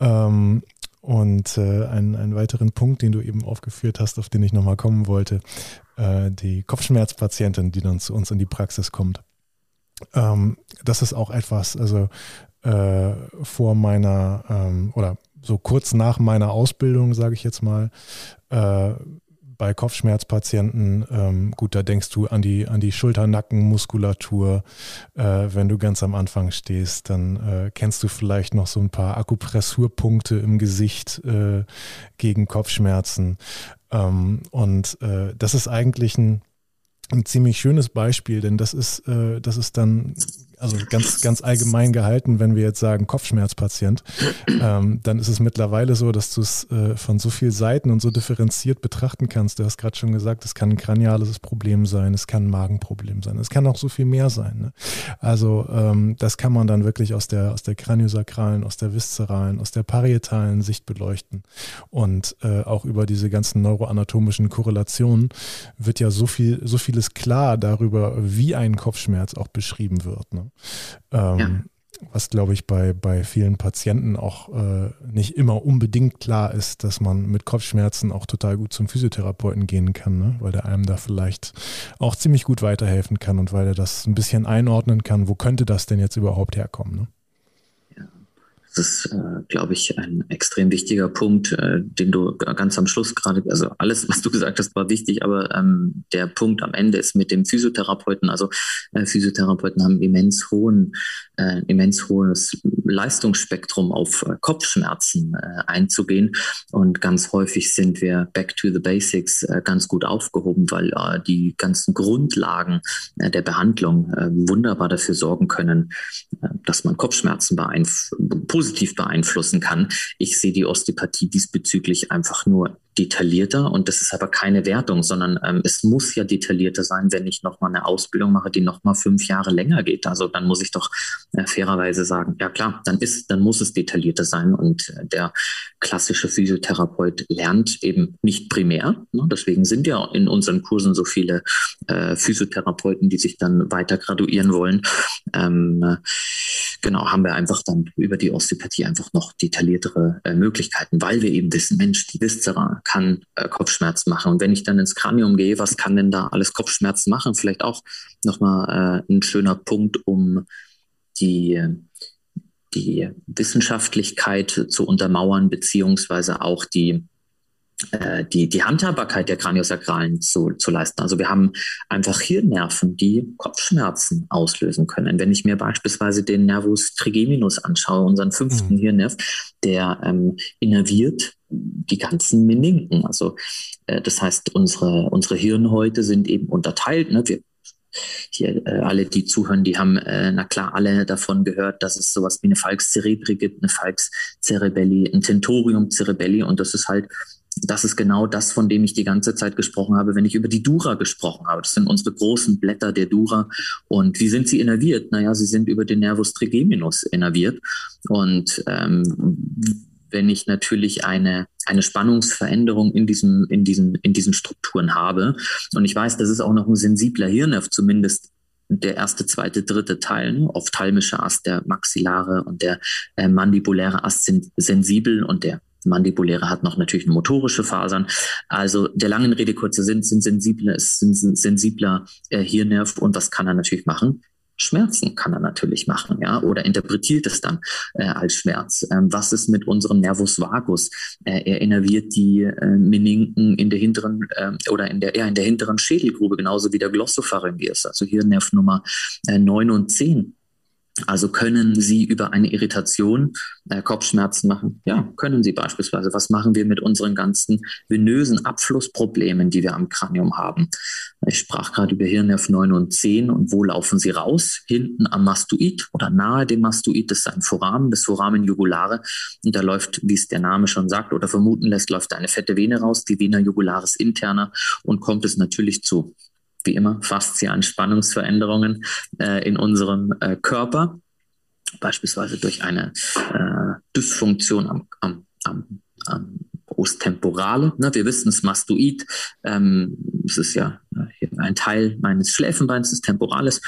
Ähm, und äh, einen, einen weiteren Punkt, den du eben aufgeführt hast, auf den ich nochmal kommen wollte, äh, die Kopfschmerzpatientin, die dann zu uns in die Praxis kommt. Ähm, das ist auch etwas, also äh, vor meiner ähm, oder so kurz nach meiner Ausbildung, sage ich jetzt mal, äh, bei Kopfschmerzpatienten, ähm, gut, da denkst du an die, an die Schulter-Nacken-Muskulatur. Äh, wenn du ganz am Anfang stehst, dann äh, kennst du vielleicht noch so ein paar Akupressurpunkte im Gesicht äh, gegen Kopfschmerzen. Ähm, und äh, das ist eigentlich ein, ein ziemlich schönes Beispiel, denn das ist, äh, das ist dann also ganz, ganz allgemein gehalten, wenn wir jetzt sagen Kopfschmerzpatient, ähm, dann ist es mittlerweile so, dass du es äh, von so vielen Seiten und so differenziert betrachten kannst. Du hast gerade schon gesagt, es kann ein kraniales Problem sein, es kann ein Magenproblem sein, es kann auch so viel mehr sein. Ne? Also ähm, das kann man dann wirklich aus der, aus der kraniosakralen, aus der viszeralen, aus der parietalen Sicht beleuchten. Und äh, auch über diese ganzen neuroanatomischen Korrelationen wird ja so viel, so vieles klar darüber, wie ein Kopfschmerz auch beschrieben wird. Ne? Ähm, ja. Was, glaube ich, bei, bei vielen Patienten auch äh, nicht immer unbedingt klar ist, dass man mit Kopfschmerzen auch total gut zum Physiotherapeuten gehen kann, ne? weil der einem da vielleicht auch ziemlich gut weiterhelfen kann und weil er das ein bisschen einordnen kann, wo könnte das denn jetzt überhaupt herkommen. Ne? Ist, äh, glaube ich, ein extrem wichtiger Punkt, äh, den du ganz am Schluss gerade, also alles, was du gesagt hast, war wichtig, aber ähm, der Punkt am Ende ist mit dem Physiotherapeuten. Also äh, Physiotherapeuten haben immens hohen, äh, immens hohes Leistungsspektrum auf äh, Kopfschmerzen äh, einzugehen. Und ganz häufig sind wir back to the basics äh, ganz gut aufgehoben, weil äh, die ganzen Grundlagen äh, der Behandlung äh, wunderbar dafür sorgen können, äh, dass man Kopfschmerzen beeinf positiv beeinflussen kann. Ich sehe die Osteopathie diesbezüglich einfach nur detaillierter und das ist aber keine Wertung, sondern ähm, es muss ja detaillierter sein, wenn ich nochmal eine Ausbildung mache, die nochmal fünf Jahre länger geht. Also dann muss ich doch äh, fairerweise sagen, ja klar, dann ist, dann muss es detaillierter sein und äh, der klassische Physiotherapeut lernt eben nicht primär. Ne? Deswegen sind ja in unseren Kursen so viele äh, Physiotherapeuten, die sich dann weiter graduieren wollen. Ähm, genau, haben wir einfach dann über die Osteopathie einfach noch detailliertere äh, Möglichkeiten, weil wir eben wissen, Mensch, die Viszera kann äh, Kopfschmerzen machen. Und wenn ich dann ins Kranium gehe, was kann denn da alles Kopfschmerzen machen? Vielleicht auch nochmal äh, ein schöner Punkt, um die, die Wissenschaftlichkeit zu untermauern, beziehungsweise auch die die, die Handhabbarkeit der Kraniosakralen zu, zu leisten. Also wir haben einfach Hirnnerven, die Kopfschmerzen auslösen können. Wenn ich mir beispielsweise den Nervus trigeminus anschaue, unseren fünften mhm. Hirnnerv, der ähm, innerviert die ganzen Meninken. Also äh, das heißt, unsere, unsere Hirnhäute sind eben unterteilt. Ne? Wir hier äh, alle, die zuhören, die haben, äh, na klar, alle davon gehört, dass es sowas wie eine Falx cerebri gibt, eine Falx cerebelli, ein Tentorium cerebelli und das ist halt das ist genau das, von dem ich die ganze Zeit gesprochen habe, wenn ich über die Dura gesprochen habe. Das sind unsere großen Blätter der Dura. Und wie sind sie innerviert? Naja, sie sind über den Nervus trigeminus innerviert. Und ähm, wenn ich natürlich eine, eine Spannungsveränderung in, diesem, in, diesen, in diesen Strukturen habe, und ich weiß, das ist auch noch ein sensibler Hirnnerv, zumindest der erste, zweite, dritte Teil, ne? ophthalmische Ast, der maxillare und der äh, mandibuläre Ast sind sensibel und der Mandibuläre hat noch natürlich motorische Fasern. Also der langen Rede kurzer Sinn sind sensible, sind sensibler äh, Hirnnerv und was kann er natürlich machen? Schmerzen kann er natürlich machen, ja, oder interpretiert es dann äh, als Schmerz. Ähm, was ist mit unserem Nervus vagus? Äh, er innerviert die äh, Meninken in der hinteren äh, oder in der eher in der hinteren Schädelgrube, genauso wie der Glossopharyngeus, also Hirnnerv Nummer äh, 9 und 10. Also können Sie über eine Irritation äh, Kopfschmerzen machen? Ja, können Sie beispielsweise. Was machen wir mit unseren ganzen venösen Abflussproblemen, die wir am Kranium haben? Ich sprach gerade über Hirnnerv 9 und 10 und wo laufen sie raus? Hinten am Mastoid oder nahe dem Mastoid, das ist ein Foramen, das Foramen jugulare. Und da läuft, wie es der Name schon sagt oder vermuten lässt, läuft eine fette Vene raus, die Vena jugularis interna und kommt es natürlich zu wie immer faszialen Spannungsveränderungen äh, in unserem äh, Körper, beispielsweise durch eine äh, Dysfunktion am, am, am, am Brusttemporale. Ne? Wir wissen es, Mastoid, ähm, es ist ja ein Teil meines Schläfenbeins, des Temporales,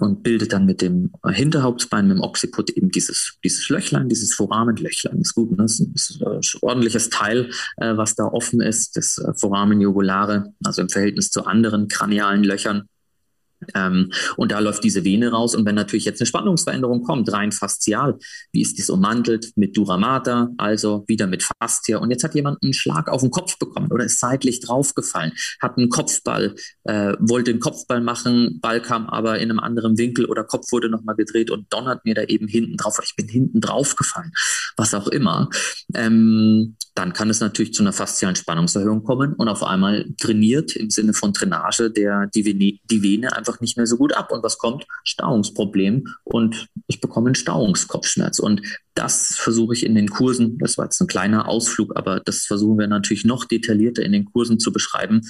und bildet dann mit dem Hinterhauptbein, mit dem Occiput eben dieses, dieses Löchlein, dieses Foramenlöchlein. Ist gut, ne? das ist ein, ordentliches Teil, äh, was da offen ist, das äh, Foramen jugulare, also im Verhältnis zu anderen kranialen Löchern. Ähm, und da läuft diese Vene raus. Und wenn natürlich jetzt eine Spannungsveränderung kommt, rein faszial, wie ist dies ummantelt mit Duramata, also wieder mit Fastia. Und jetzt hat jemand einen Schlag auf den Kopf bekommen oder ist seitlich draufgefallen, hat einen Kopfball, äh, wollte einen Kopfball machen, Ball kam aber in einem anderen Winkel oder Kopf wurde nochmal gedreht und donnert mir da eben hinten drauf ich bin hinten draufgefallen, was auch immer. Ähm, dann kann es natürlich zu einer faszialen Spannungserhöhung kommen und auf einmal trainiert im Sinne von Drainage der, die, Vene, die Vene einfach nicht mehr so gut ab. Und was kommt? Stauungsproblem und ich bekomme einen Stauungskopfschmerz. Und das versuche ich in den Kursen, das war jetzt ein kleiner Ausflug, aber das versuchen wir natürlich noch detaillierter in den Kursen zu beschreiben,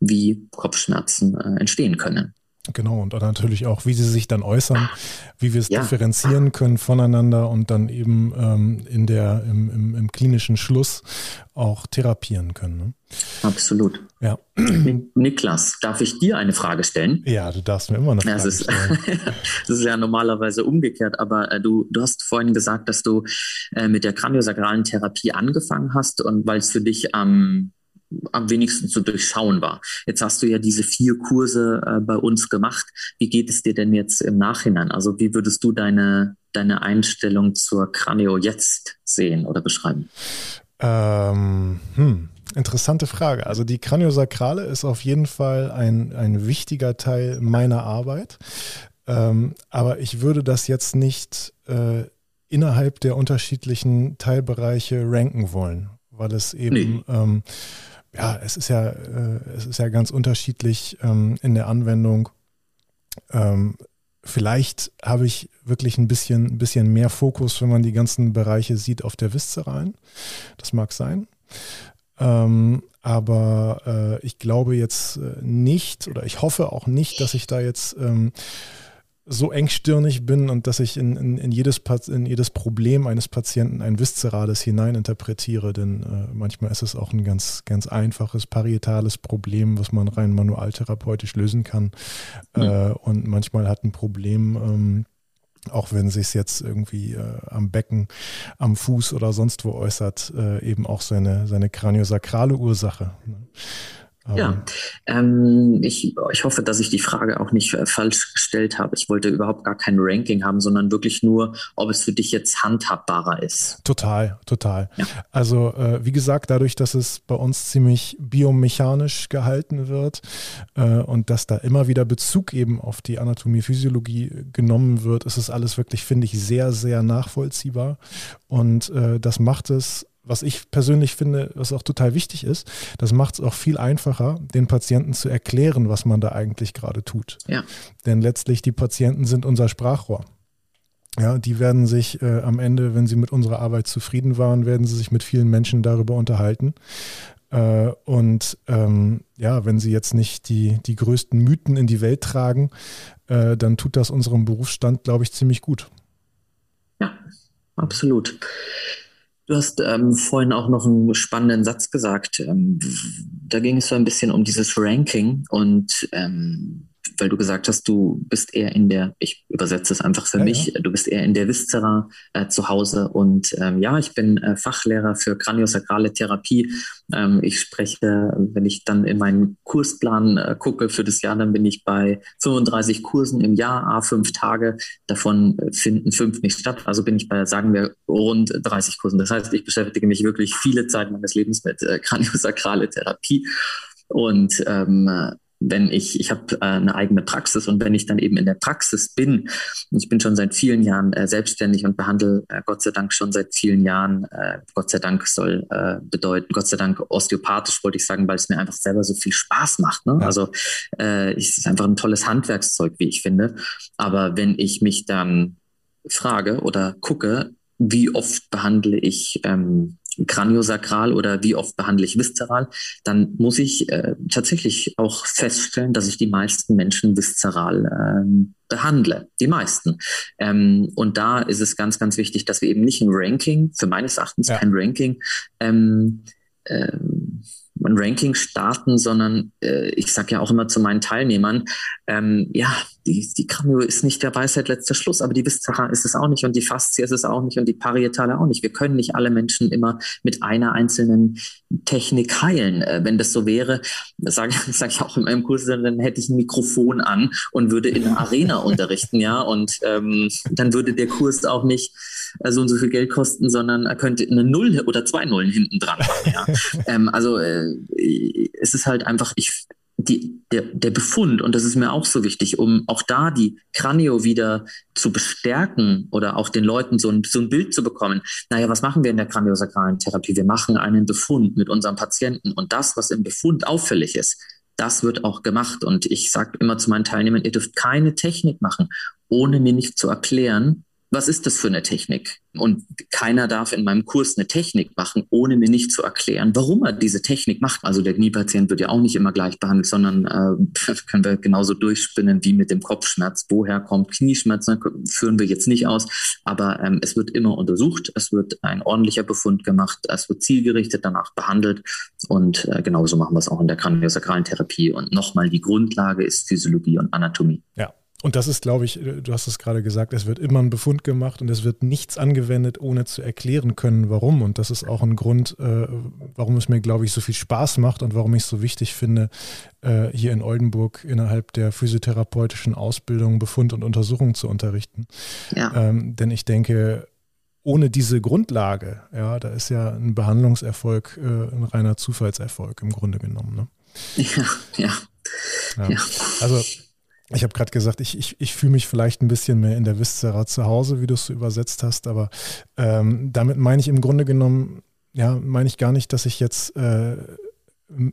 wie Kopfschmerzen äh, entstehen können. Genau, und natürlich auch, wie sie sich dann äußern, wie wir es ja. differenzieren können voneinander und dann eben ähm, in der, im, im, im, klinischen Schluss auch therapieren können. Ne? Absolut. Ja. Niklas, darf ich dir eine Frage stellen? Ja, du darfst mir immer eine Frage ja, ist, stellen. das ist ja normalerweise umgekehrt, aber äh, du, du hast vorhin gesagt, dass du äh, mit der kraniosakralen Therapie angefangen hast und weil es für dich am am wenigsten zu durchschauen war. Jetzt hast du ja diese vier Kurse äh, bei uns gemacht. Wie geht es dir denn jetzt im Nachhinein? Also wie würdest du deine, deine Einstellung zur Kranio jetzt sehen oder beschreiben? Ähm, hm. Interessante Frage. Also die Kraniosakrale ist auf jeden Fall ein, ein wichtiger Teil meiner Arbeit. Ähm, aber ich würde das jetzt nicht äh, innerhalb der unterschiedlichen Teilbereiche ranken wollen, weil es eben nee. ähm, ja, es ist ja, äh, es ist ja ganz unterschiedlich ähm, in der Anwendung. Ähm, vielleicht habe ich wirklich ein bisschen, ein bisschen mehr Fokus, wenn man die ganzen Bereiche sieht, auf der Viszeralen. Das mag sein. Ähm, aber äh, ich glaube jetzt äh, nicht oder ich hoffe auch nicht, dass ich da jetzt ähm, so engstirnig bin und dass ich in, in, in, jedes, in jedes Problem eines Patienten ein Viszerales hineininterpretiere, denn äh, manchmal ist es auch ein ganz, ganz einfaches parietales Problem, was man rein manualtherapeutisch lösen kann. Mhm. Äh, und manchmal hat ein Problem, ähm, auch wenn sich jetzt irgendwie äh, am Becken, am Fuß oder sonst wo äußert, äh, eben auch seine, seine kraniosakrale Ursache. Ne? Ja, ähm, ich, ich hoffe, dass ich die Frage auch nicht äh, falsch gestellt habe. Ich wollte überhaupt gar kein Ranking haben, sondern wirklich nur, ob es für dich jetzt handhabbarer ist. Total, total. Ja. Also äh, wie gesagt, dadurch, dass es bei uns ziemlich biomechanisch gehalten wird äh, und dass da immer wieder Bezug eben auf die Anatomie, Physiologie genommen wird, ist es alles wirklich, finde ich, sehr, sehr nachvollziehbar. Und äh, das macht es was ich persönlich finde, was auch total wichtig ist, das macht es auch viel einfacher, den Patienten zu erklären, was man da eigentlich gerade tut. Ja. Denn letztlich die Patienten sind unser Sprachrohr. Ja, die werden sich äh, am Ende, wenn sie mit unserer Arbeit zufrieden waren, werden sie sich mit vielen Menschen darüber unterhalten. Äh, und ähm, ja, wenn sie jetzt nicht die, die größten Mythen in die Welt tragen, äh, dann tut das unserem Berufsstand, glaube ich, ziemlich gut. Ja, absolut. Du hast ähm, vorhin auch noch einen spannenden Satz gesagt. Ähm, da ging es so ein bisschen um dieses Ranking und ähm, weil du gesagt hast, du bist eher in der, ich übersetze es einfach für ja, mich, ja. du bist eher in der Viszera äh, zu Hause. Und ähm, ja, ich bin äh, Fachlehrer für kraniosakrale Therapie. Ähm, ich spreche, wenn ich dann in meinen Kursplan äh, gucke für das Jahr, dann bin ich bei 35 Kursen im Jahr, a fünf Tage. Davon äh, finden fünf nicht statt. Also bin ich bei, sagen wir, rund 30 Kursen. Das heißt, ich beschäftige mich wirklich viele Zeit meines Lebens mit äh, kraniosakrale Therapie. Und ähm, wenn ich, ich habe äh, eine eigene Praxis und wenn ich dann eben in der Praxis bin, und ich bin schon seit vielen Jahren äh, selbstständig und behandle äh, Gott sei Dank schon seit vielen Jahren, äh, Gott sei Dank soll äh, bedeuten, Gott sei Dank osteopathisch wollte ich sagen, weil es mir einfach selber so viel Spaß macht. Ne? Ja. Also äh, es ist einfach ein tolles Handwerkszeug, wie ich finde. Aber wenn ich mich dann frage oder gucke, wie oft behandle ich ähm, kraniosakral oder wie oft behandle ich viszeral, dann muss ich äh, tatsächlich auch feststellen, dass ich die meisten Menschen viszeral ähm, behandle. Die meisten. Ähm, und da ist es ganz, ganz wichtig, dass wir eben nicht ein Ranking, für meines Erachtens ja. kein Ranking, ähm, ähm, ein Ranking starten, sondern äh, ich sage ja auch immer zu meinen Teilnehmern, ähm, ja, die, die Kranio ist nicht der Weisheit letzter Schluss, aber die Viszera ist es auch nicht und die Faszie ist es auch nicht und die Parietale auch nicht. Wir können nicht alle Menschen immer mit einer einzelnen Technik heilen. Äh, wenn das so wäre, das sage sag ich auch in meinem Kurs, dann hätte ich ein Mikrofon an und würde in einer Arena unterrichten, ja, und ähm, dann würde der Kurs auch nicht äh, so und so viel Geld kosten, sondern er könnte eine Null oder zwei Nullen hinten dran machen, ja. ähm, also äh, es ist halt einfach, ich die, der, der Befund, und das ist mir auch so wichtig, um auch da die Kranio wieder zu bestärken oder auch den Leuten so ein, so ein Bild zu bekommen. Naja, was machen wir in der kraniosakralen Therapie? Wir machen einen Befund mit unserem Patienten und das, was im Befund auffällig ist, das wird auch gemacht. Und ich sage immer zu meinen Teilnehmern, ihr dürft keine Technik machen, ohne mir nicht zu erklären, was ist das für eine Technik? Und keiner darf in meinem Kurs eine Technik machen, ohne mir nicht zu erklären, warum er diese Technik macht. Also der Kniepatient wird ja auch nicht immer gleich behandelt, sondern äh, können wir genauso durchspinnen wie mit dem Kopfschmerz. Woher kommt Knieschmerz? Führen wir jetzt nicht aus, aber ähm, es wird immer untersucht, es wird ein ordentlicher Befund gemacht, es wird zielgerichtet danach behandelt und äh, genauso machen wir es auch in der kraniosakralen Therapie. Und nochmal, die Grundlage ist Physiologie und Anatomie. Ja, Und das ist, glaube ich, du hast es gerade gesagt, es wird immer ein Befund gemacht und es wird nichts angewendet, ohne zu erklären können, warum. Und das ist auch ein Grund, äh, warum es mir, glaube ich, so viel Spaß macht und warum ich es so wichtig finde, äh, hier in Oldenburg innerhalb der physiotherapeutischen Ausbildung Befund und Untersuchung zu unterrichten. Ja. Ähm, denn ich denke, ohne diese Grundlage, ja, da ist ja ein Behandlungserfolg äh, ein reiner Zufallserfolg im Grunde genommen. Ne? Ja, ja. ja. ja. Also ich habe gerade gesagt, ich, ich, ich fühle mich vielleicht ein bisschen mehr in der Viszera zu Hause, wie du es so übersetzt hast, aber ähm, damit meine ich im Grunde genommen, ja, meine ich gar nicht, dass ich jetzt äh,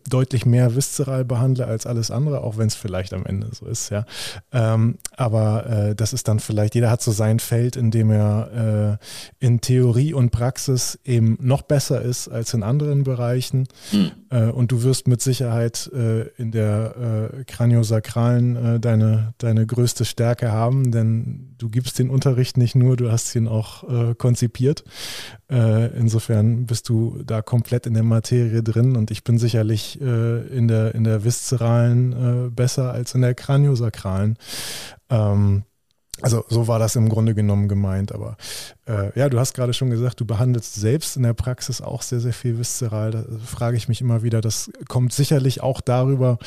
deutlich mehr viszeral behandle als alles andere, auch wenn es vielleicht am Ende so ist, ja. Ähm, aber äh, das ist dann vielleicht, jeder hat so sein Feld, in dem er äh, in Theorie und Praxis eben noch besser ist als in anderen Bereichen. Mhm. Äh, und du wirst mit Sicherheit äh, in der äh, Kraniosakralen äh, deine, deine größte Stärke haben, denn du gibst den Unterricht nicht nur, du hast ihn auch konzipiert. Insofern bist du da komplett in der Materie drin und ich bin sicher sicherlich äh, in, der, in der viszeralen äh, besser als in der kraniosakralen. Ähm, also so war das im Grunde genommen gemeint. Aber äh, ja, du hast gerade schon gesagt, du behandelst selbst in der Praxis auch sehr, sehr viel viszeral. Da frage ich mich immer wieder, das kommt sicherlich auch darüber,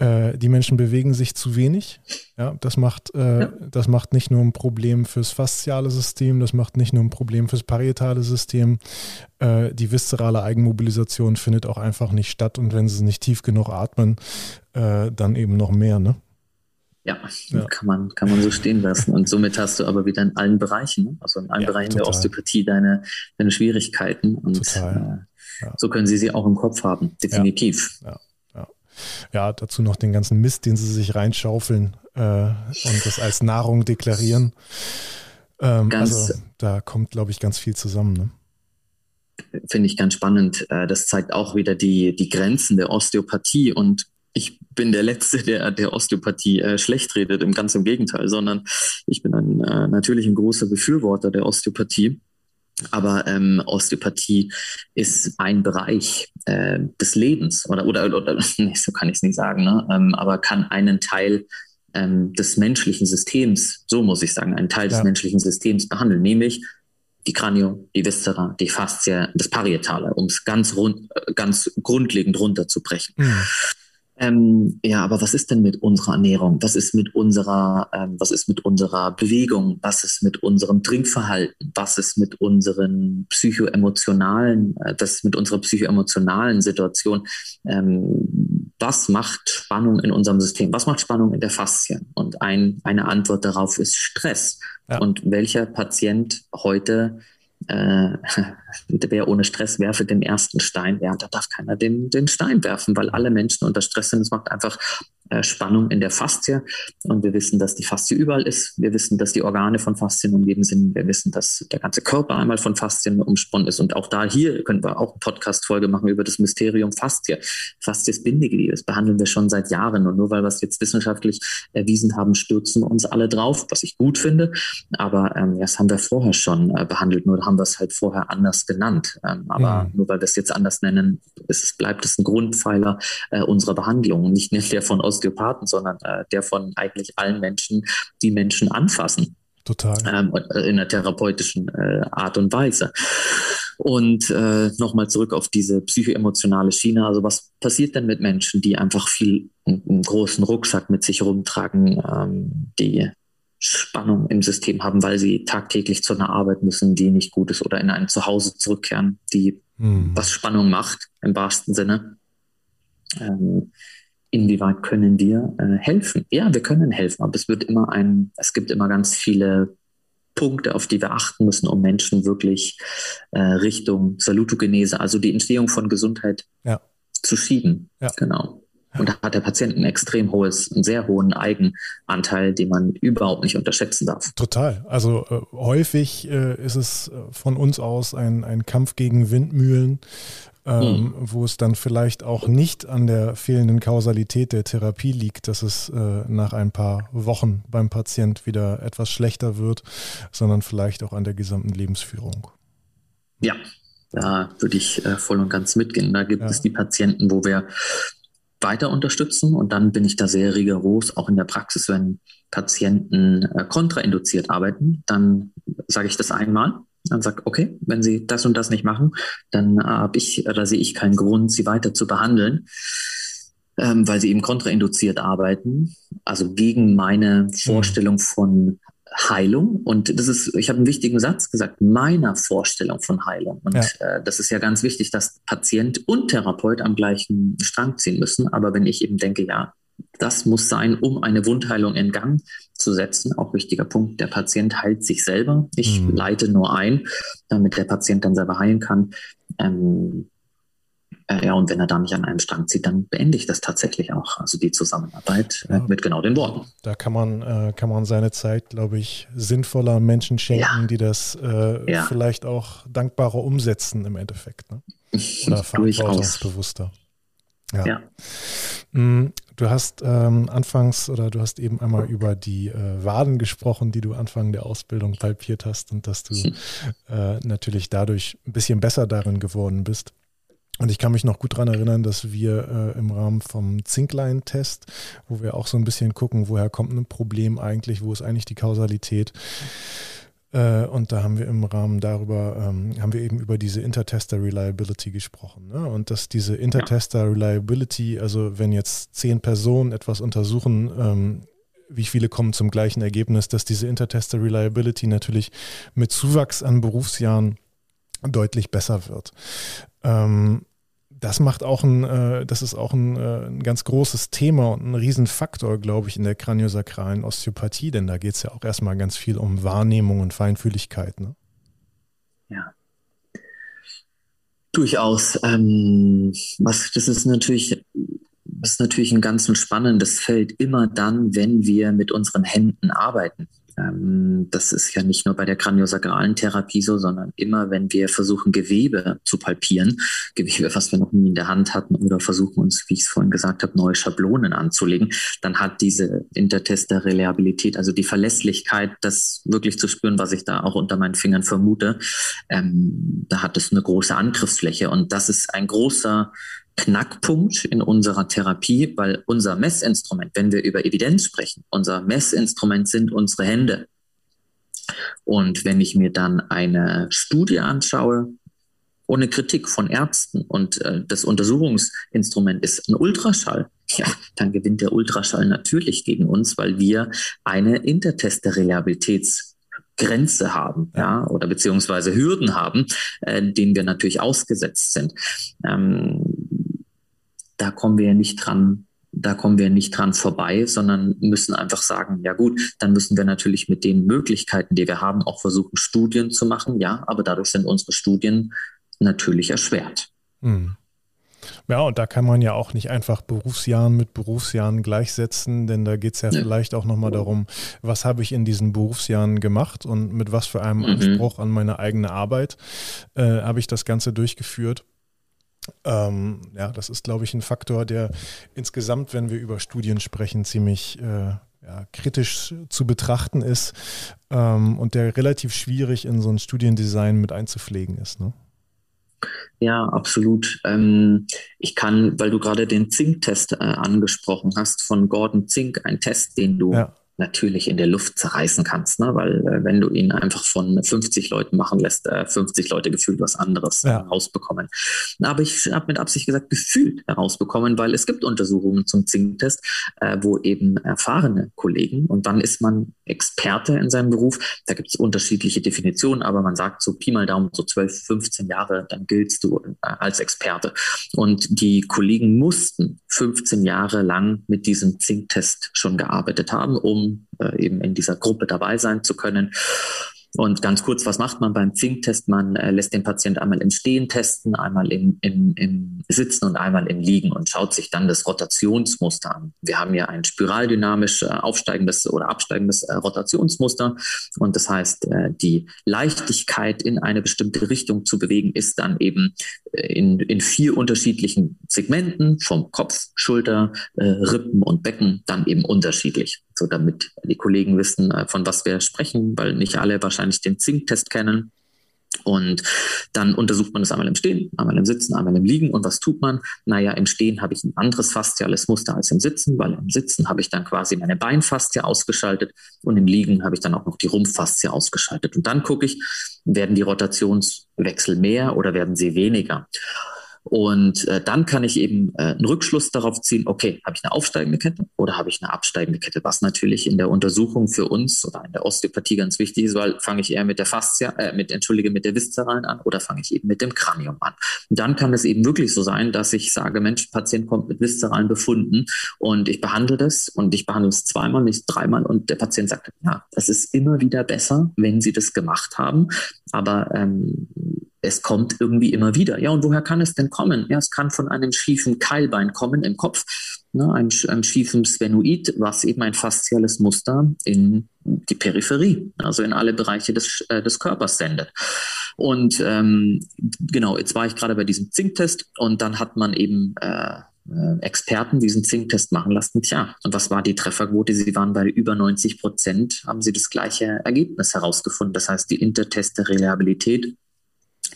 äh, die Menschen bewegen sich zu wenig. Ja, das macht, äh, ja. das macht nicht nur ein Problem fürs fasziale System, das macht nicht nur ein Problem fürs parietale System. Äh, die viszerale Eigenmobilisation findet auch einfach nicht statt und wenn sie nicht tief genug atmen, äh, dann eben noch mehr, ne? Ja, ja, Kann, man, kann man so stehen lassen. Und somit hast du aber wieder in allen Bereichen, ne? also in allen ja, Bereichen total. der Osteopathie, deine, deine Schwierigkeiten. Und äh, ja. so können sie sie auch im Kopf haben, definitiv. Ja, dazu noch den ganzen Mist, den sie sich reinschaufeln äh, und das als Nahrung deklarieren. Ähm, also da kommt, glaube ich, ganz viel zusammen. Ne? Finde ich ganz spannend. Äh, das zeigt auch wieder die, die Grenzen der Osteopathie und ich bin der Letzte, der der Osteopathie äh, schlecht redet, im ganz im Gegenteil, sondern ich bin ein, äh, natürlich ein großer Befürworter der Osteopathie. Aber ähm, Osteopathie ist ein Bereich äh, des Lebens oder, oder, oder nee, so kann ich es nicht sagen, ne? ähm, aber kann einen Teil ähm, des menschlichen Systems, so muss ich sagen, einen Teil des ja. menschlichen Systems behandeln, nämlich die Kranio, die Viscera, die Faszie, das Parietale, um es ganz, rund, äh, ganz grundlegend runterzubrechen. Mhm. Ähm, ja, aber was ist denn mit unserer Ernährung? Was ist mit unserer, ähm, was ist mit unserer Bewegung? Was ist mit unserem Trinkverhalten? Was ist mit unseren psychoemotionalen, äh, das ist mit unserer psychoemotionalen Situation? Ähm, was macht Spannung in unserem System? Was macht Spannung in der Faszie? Und ein, eine Antwort darauf ist Stress. Ja. Und welcher Patient heute äh, wer ohne Stress werfe den ersten Stein, ja, da darf keiner den, den Stein werfen, weil alle Menschen unter Stress sind. Es macht einfach äh, Spannung in der Faszie. Und wir wissen, dass die Faszie überall ist. Wir wissen, dass die Organe von Faszien umgeben sind. Wir wissen, dass der ganze Körper einmal von Faszien umsponnen ist. Und auch da hier können wir auch eine Podcast-Folge machen über das Mysterium Faszie. Faszie ist Bindegewebe. Das behandeln wir schon seit Jahren. Und nur weil wir es jetzt wissenschaftlich erwiesen haben, stürzen wir uns alle drauf, was ich gut finde. Aber ähm, das haben wir vorher schon äh, behandelt. Nur haben wir es halt vorher anders genannt. Ähm, aber mhm. nur weil wir es jetzt anders nennen, es, bleibt es ein Grundpfeiler äh, unserer Behandlung. Nicht der von Osteopathen, sondern äh, der von eigentlich allen Menschen, die Menschen anfassen. Total. Ähm, äh, in einer therapeutischen äh, Art und Weise. Und äh, nochmal zurück auf diese psychoemotionale Schiene. Also was passiert denn mit Menschen, die einfach viel einen, großen Rucksack mit sich rumtragen, ähm, die Spannung im System haben, weil sie tagtäglich zu einer Arbeit müssen, die nicht gut ist oder in ein Zuhause zurückkehren, die hm. was Spannung macht im wahrsten Sinne. Ähm, inwieweit können wir äh, helfen? Ja, wir können helfen, aber es wird immer ein, es gibt immer ganz viele Punkte, auf die wir achten müssen, um Menschen wirklich äh, Richtung Salutogenese, also die Entstehung von Gesundheit ja. zu schieben. Ja. Genau. Und da hat der Patient ein extrem hohes, einen sehr hohen Eigenanteil, den man überhaupt nicht unterschätzen darf. Total. Also äh, häufig äh, ist es äh, von uns aus ein, ein Kampf gegen Windmühlen ähm, mhm. wo es dann vielleicht auch nicht an der fehlenden Kausalität der Therapie liegt, dass es äh, nach ein paar Wochen beim Patient wieder etwas schlechter wird, sondern vielleicht auch an der gesamten Lebensführung. Ja, da würde ich äh, voll und ganz mitgehen. Da gibt ja. es die Patienten, wo wir weiter unterstützen. Und dann bin ich da sehr rigoros, auch in der Praxis, wenn Patienten äh, kontrainduziert arbeiten, dann sage ich das einmal. Dann sage okay, wenn Sie das und das nicht machen, dann äh, habe ich oder sehe ich keinen Grund, Sie weiter zu behandeln, ähm, weil Sie eben kontrainduziert arbeiten, also gegen meine mhm. Vorstellung von Heilung. Und das ist, ich habe einen wichtigen Satz gesagt, meiner Vorstellung von Heilung. Und ja. äh, das ist ja ganz wichtig, dass Patient und Therapeut am gleichen Strang ziehen müssen. Aber wenn ich eben denke, ja, das muss sein, um eine Wundheilung in Gang zu setzen. Auch wichtiger Punkt, der Patient heilt sich selber. Ich mhm. leite nur ein, damit der Patient dann selber heilen kann. Ähm, äh, ja, und wenn er da nicht an einem Strang zieht, dann beende ich das tatsächlich auch. Also die Zusammenarbeit äh, ja. mit genau den Worten. Da kann man, äh, kann man seine Zeit, glaube ich, sinnvoller Menschen schenken, ja. die das äh, ja. vielleicht auch dankbarer umsetzen im Endeffekt. Ne? Oder verantwortungsbewusster. Ja. ja. Mm, du hast ähm, anfangs oder du hast eben einmal über die äh, Waden gesprochen, die du Anfang der Ausbildung palpiert hast und dass du äh, natürlich dadurch ein bisschen besser darin geworden bist. Und ich kann mich noch gut daran erinnern, dass wir äh, im Rahmen vom Zinklein-Test, wo wir auch so ein bisschen gucken, woher kommt ein Problem eigentlich, wo ist eigentlich die Kausalität. Äh, und da haben wir im Rahmen darüber, ähm, haben wir eben über diese Intertester Reliability gesprochen. Ne? Und dass diese Intertester Reliability, also wenn jetzt zehn Personen etwas untersuchen, ähm, wie viele kommen zum gleichen Ergebnis, dass diese Intertester Reliability natürlich mit Zuwachs an Berufsjahren deutlich besser wird. Ähm, das macht auch ein, äh, das ist auch ein, äh, ein, ganz großes Thema und ein Riesenfaktor, glaube ich, in der kraniosakralen Osteopathie, denn da geht es ja auch erstmal ganz viel um Wahrnehmung und Feinfühligkeit. Ne? Ja. Durchaus. Ähm, was, das ist natürlich, das ist natürlich ein ganz spannendes Feld, immer dann, wenn wir mit unseren Händen arbeiten. Ähm, das ist ja nicht nur bei der kraniosakralen Therapie so, sondern immer, wenn wir versuchen, Gewebe zu palpieren, Gewebe, was wir noch nie in der Hand hatten, oder versuchen uns, wie ich es vorhin gesagt habe, neue Schablonen anzulegen, dann hat diese Intertester Reliabilität, also die Verlässlichkeit, das wirklich zu spüren, was ich da auch unter meinen Fingern vermute, ähm, da hat es eine große Angriffsfläche. Und das ist ein großer Knackpunkt in unserer Therapie, weil unser Messinstrument, wenn wir über Evidenz sprechen, unser Messinstrument sind unsere Hände. Und wenn ich mir dann eine Studie anschaue, ohne Kritik von Ärzten und äh, das Untersuchungsinstrument ist ein Ultraschall, ja, dann gewinnt der Ultraschall natürlich gegen uns, weil wir eine Intertester-Reliabilitätsgrenze haben, ja, oder beziehungsweise Hürden haben, äh, denen wir natürlich ausgesetzt sind. Ähm, da kommen wir nicht dran, da kommen wir nicht dran vorbei, sondern müssen einfach sagen, ja gut, dann müssen wir natürlich mit den Möglichkeiten, die wir haben, auch versuchen, Studien zu machen. Ja, aber dadurch sind unsere Studien natürlich erschwert. Hm. Ja, und da kann man ja auch nicht einfach Berufsjahren mit Berufsjahren gleichsetzen, denn da geht es ja, vielleicht auch nochmal darum, was habe ich in diesen Berufsjahren gemacht und mit was für einem mhm. Anspruch an meine eigene Arbeit äh, habe ich das Ganze durchgeführt. Ähm, ja, das ist, glaube ich, ein Faktor, der insgesamt, wenn wir über Studien sprechen, ziemlich äh, ja, kritisch zu betrachten ist ähm, und der relativ schwierig in so ein Studiendesign mit einzupflegen ist. Ne? Ja, absolut. Ähm, ich kann, weil du gerade den Zink-Test äh, angesprochen hast, von Gordon Zink, ein Test, den du ja natürlich in der Luft zerreißen kannst, ne? weil äh, wenn du ihn einfach von 50 Leuten machen lässt, äh, 50 Leute gefühlt was anderes ja. herausbekommen. Aber ich habe mit Absicht gesagt, gefühlt herausbekommen, weil es gibt Untersuchungen zum Zinktest, äh, wo eben erfahrene Kollegen, und wann ist man Experte in seinem Beruf, da gibt es unterschiedliche Definitionen, aber man sagt so Pi mal Daumen, so 12, 15 Jahre, dann giltst du äh, als Experte. Und die Kollegen mussten 15 Jahre lang mit diesem Zinktest schon gearbeitet haben, um äh, eben in dieser Gruppe dabei sein zu können. Und ganz kurz, was macht man beim Zink-Test? Man äh, lässt den Patient einmal im Stehen testen, einmal im, im, im Sitzen und einmal im Liegen und schaut sich dann das Rotationsmuster an. Wir haben ja ein spiraldynamisch äh, aufsteigendes oder absteigendes äh, Rotationsmuster. Und das heißt, äh, die Leichtigkeit in eine bestimmte Richtung zu bewegen, ist dann eben äh, in, in vier unterschiedlichen Segmenten vom Kopf, Schulter, äh, Rippen und Becken dann eben unterschiedlich so damit die Kollegen wissen, äh, von was wir sprechen, weil nicht alle wahrscheinlich den Zink-Test kennen. Und dann untersucht man das einmal im Stehen, einmal im Sitzen, einmal im Liegen. Und was tut man? Naja, im Stehen habe ich ein anderes fasziales Muster als im Sitzen, weil im Sitzen habe ich dann quasi meine Beinfaszie ausgeschaltet und im Liegen habe ich dann auch noch die Rumpffaszie ausgeschaltet. Und dann gucke ich, werden die Rotationswechsel mehr oder werden sie weniger? Und äh, dann kann ich eben äh, einen Rückschluss darauf ziehen, okay, habe ich eine aufsteigende Kette oder habe ich eine absteigende Kette, was natürlich in der Untersuchung für uns oder in der Osteopathie ganz wichtig ist, weil fange ich eher mit der Fascia, äh, mit, entschuldige, mit der Viszeralen an oder fange ich eben mit dem Kranium an. Und dann kann es eben wirklich so sein, dass ich sage, Mensch, Patient kommt mit viszeralen Befunden und ich behandle das und ich behandle es zweimal, nicht dreimal und der Patient sagt, ja, es ist immer wieder besser, wenn Sie das gemacht haben, aber ähm, es kommt irgendwie immer wieder. Ja, und woher kann es denn kommen? Ja, es kann von einem schiefen Keilbein kommen im Kopf, ne, einem, einem schiefen Sphenoid, was eben ein fasziales Muster in die Peripherie, also in alle Bereiche des, äh, des Körpers sendet. Und ähm, genau, jetzt war ich gerade bei diesem Zinktest und dann hat man eben äh, äh Experten diesen Zinktest machen lassen. Tja, und was war die Trefferquote? Sie waren bei über 90 Prozent, haben sie das gleiche Ergebnis herausgefunden. Das heißt, die interteste Reliabilität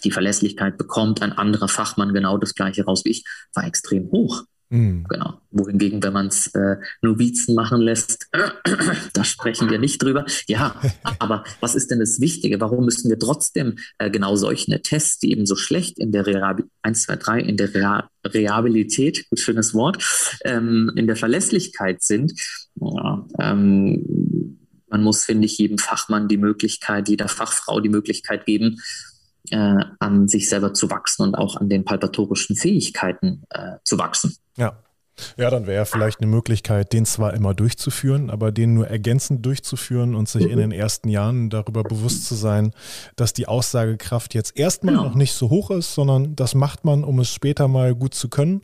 die Verlässlichkeit bekommt ein anderer Fachmann genau das gleiche raus wie ich, war extrem hoch. Mhm. Genau. Wohingegen, wenn man es äh, Novizen machen lässt, da sprechen wir nicht drüber. Ja, aber was ist denn das Wichtige? Warum müssen wir trotzdem äh, genau solche Tests, die eben so schlecht in der Rehabil 1, 2, 3, in der Reha Rehabilität, schönes Wort, ähm, in der Verlässlichkeit sind? Ja, ähm, man muss, finde ich, jedem Fachmann die Möglichkeit, jeder Fachfrau die Möglichkeit geben, äh, an sich selber zu wachsen und auch an den palpatorischen Fähigkeiten äh, zu wachsen. Ja. Ja, dann wäre vielleicht eine Möglichkeit, den zwar immer durchzuführen, aber den nur ergänzend durchzuführen und sich in den ersten Jahren darüber bewusst zu sein, dass die Aussagekraft jetzt erstmal genau. noch nicht so hoch ist, sondern das macht man, um es später mal gut zu können.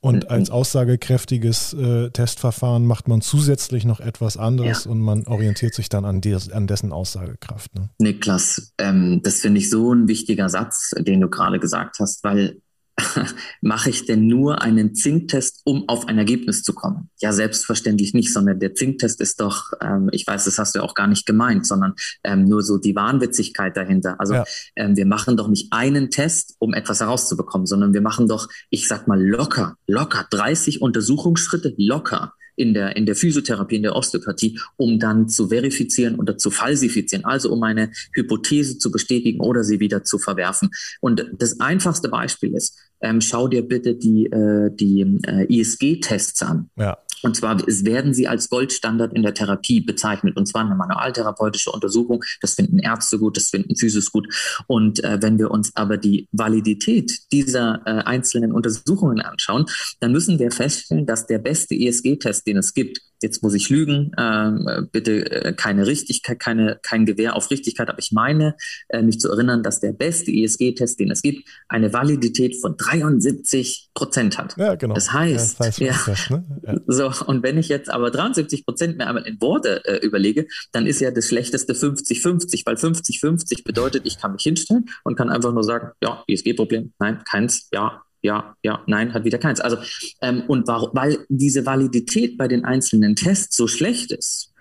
Und mhm. als aussagekräftiges äh, Testverfahren macht man zusätzlich noch etwas anderes ja. und man orientiert sich dann an, des, an dessen Aussagekraft. Ne? Niklas, ähm, das finde ich so ein wichtiger Satz, den du gerade gesagt hast, weil mache ich denn nur einen Zinktest, um auf ein Ergebnis zu kommen? Ja, selbstverständlich nicht, sondern der Zinktest ist doch, ähm, ich weiß, das hast du auch gar nicht gemeint, sondern ähm, nur so die Wahnwitzigkeit dahinter. Also ja. ähm, wir machen doch nicht einen Test, um etwas herauszubekommen, sondern wir machen doch, ich sag mal locker, locker 30 Untersuchungsschritte locker in der, in der Physiotherapie, in der Osteopathie, um dann zu verifizieren oder zu falsifizieren, also um eine Hypothese zu bestätigen oder sie wieder zu verwerfen. Und das einfachste Beispiel ist, ähm, schau dir bitte die, äh, die äh, ISG-Tests an. Ja. Und zwar werden sie als Goldstandard in der Therapie bezeichnet. Und zwar eine manualtherapeutische Untersuchung. Das finden Ärzte gut, das finden Physios gut. Und äh, wenn wir uns aber die Validität dieser äh, einzelnen Untersuchungen anschauen, dann müssen wir feststellen, dass der beste ESG-Test, den es gibt, jetzt muss ich lügen, äh, bitte äh, keine Richtigkeit, keine, kein Gewehr auf Richtigkeit, aber ich meine, äh, mich zu erinnern, dass der beste ESG-Test, den es gibt, eine Validität von 73 Prozent hat. Ja, genau. Das heißt, ja, das heißt ja, das, ne? ja. so, und wenn ich jetzt aber 73 Prozent mehr einmal in Worte äh, überlege, dann ist ja das schlechteste 50-50, weil 50-50 bedeutet, ich kann mich hinstellen und kann einfach nur sagen, ja, ESG-Problem, nein, keins, ja, ja, ja, nein, hat wieder keins. Also, ähm, und warum, weil diese Validität bei den einzelnen Tests so schlecht ist,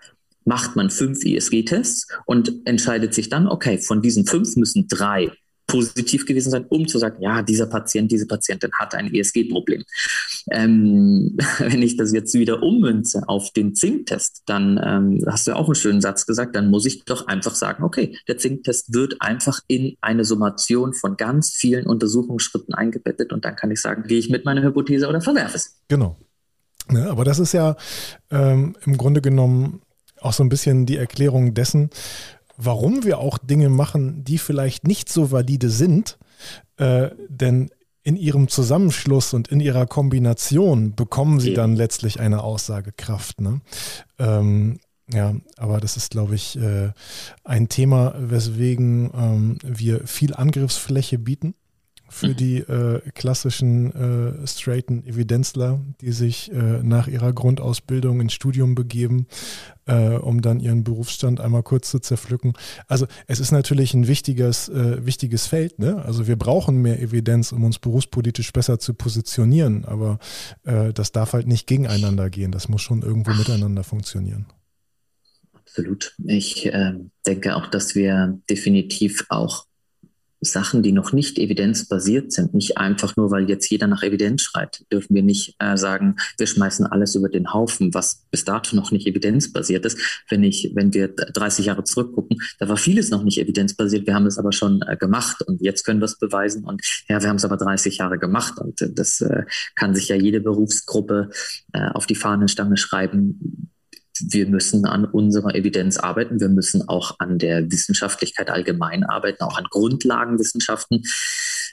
macht man fünf ESG-Tests und entscheidet sich dann, okay, von diesen fünf müssen drei positiv gewesen sein, um zu sagen, ja, dieser Patient, diese Patientin hat ein ESG-Problem. Ähm, wenn ich das jetzt wieder ummünze auf den Zinktest, dann ähm, hast du ja auch einen schönen Satz gesagt, dann muss ich doch einfach sagen, okay, der Zinktest wird einfach in eine Summation von ganz vielen Untersuchungsschritten eingebettet und dann kann ich sagen, gehe ich mit meiner Hypothese oder verwerfe es. Genau. Ja, aber das ist ja ähm, im Grunde genommen auch so ein bisschen die Erklärung dessen, warum wir auch Dinge machen, die vielleicht nicht so valide sind, äh, denn in ihrem Zusammenschluss und in ihrer Kombination bekommen sie dann letztlich eine Aussagekraft. Ne? Ähm, ja, aber das ist, glaube ich, äh, ein Thema, weswegen ähm, wir viel Angriffsfläche bieten für die äh, klassischen äh, straighten Evidenzler, die sich äh, nach ihrer Grundausbildung ins Studium begeben, äh, um dann ihren Berufsstand einmal kurz zu zerpflücken. Also es ist natürlich ein wichtiges, äh, wichtiges Feld. Ne? Also wir brauchen mehr Evidenz, um uns berufspolitisch besser zu positionieren, aber äh, das darf halt nicht gegeneinander gehen. Das muss schon irgendwo miteinander funktionieren. Absolut. Ich denke auch, dass wir definitiv auch Sachen, die noch nicht evidenzbasiert sind, nicht einfach nur, weil jetzt jeder nach Evidenz schreit, dürfen wir nicht äh, sagen, wir schmeißen alles über den Haufen, was bis dato noch nicht evidenzbasiert ist. Wenn ich, wenn wir 30 Jahre zurückgucken, da war vieles noch nicht evidenzbasiert, wir haben es aber schon äh, gemacht und jetzt können wir es beweisen und ja, wir haben es aber 30 Jahre gemacht und äh, das äh, kann sich ja jede Berufsgruppe äh, auf die Fahnenstange schreiben wir müssen an unserer Evidenz arbeiten. Wir müssen auch an der Wissenschaftlichkeit allgemein arbeiten, auch an Grundlagenwissenschaften,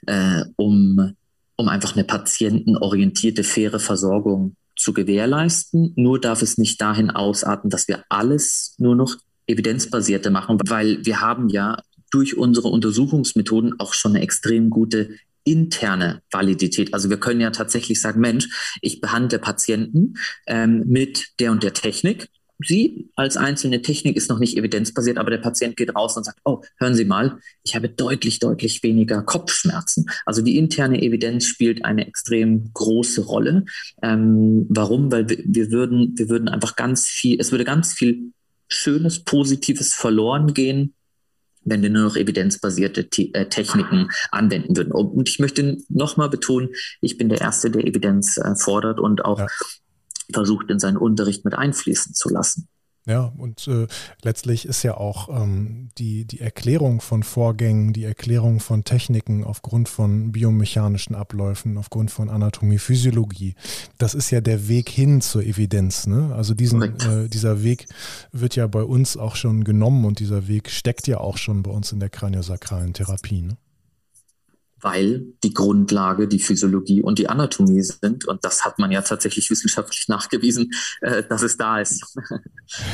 äh, um, um einfach eine patientenorientierte, faire Versorgung zu gewährleisten. Nur darf es nicht dahin ausarten, dass wir alles nur noch evidenzbasierte machen, weil wir haben ja durch unsere Untersuchungsmethoden auch schon eine extrem gute interne Validität. Also wir können ja tatsächlich sagen, Mensch, ich behandle Patienten ähm, mit der und der Technik sie als einzelne Technik ist noch nicht evidenzbasiert, aber der Patient geht raus und sagt, oh, hören Sie mal, ich habe deutlich, deutlich weniger Kopfschmerzen. Also die interne Evidenz spielt eine extrem große Rolle. Ähm, warum? Weil wir, wir, würden, wir würden einfach ganz viel, es würde ganz viel Schönes, Positives verloren gehen, wenn wir nur noch evidenzbasierte Te äh, Techniken anwenden würden. Und ich möchte nochmal betonen, ich bin der Erste, der Evidenz äh, fordert und auch ja versucht, in seinen Unterricht mit einfließen zu lassen. Ja, und äh, letztlich ist ja auch ähm, die, die Erklärung von Vorgängen, die Erklärung von Techniken aufgrund von biomechanischen Abläufen, aufgrund von Anatomie, Physiologie, das ist ja der Weg hin zur Evidenz. Ne? Also diesen, äh, dieser Weg wird ja bei uns auch schon genommen und dieser Weg steckt ja auch schon bei uns in der kraniosakralen Therapie. Ne? Weil die Grundlage die Physiologie und die Anatomie sind. Und das hat man ja tatsächlich wissenschaftlich nachgewiesen, äh, dass es da ist.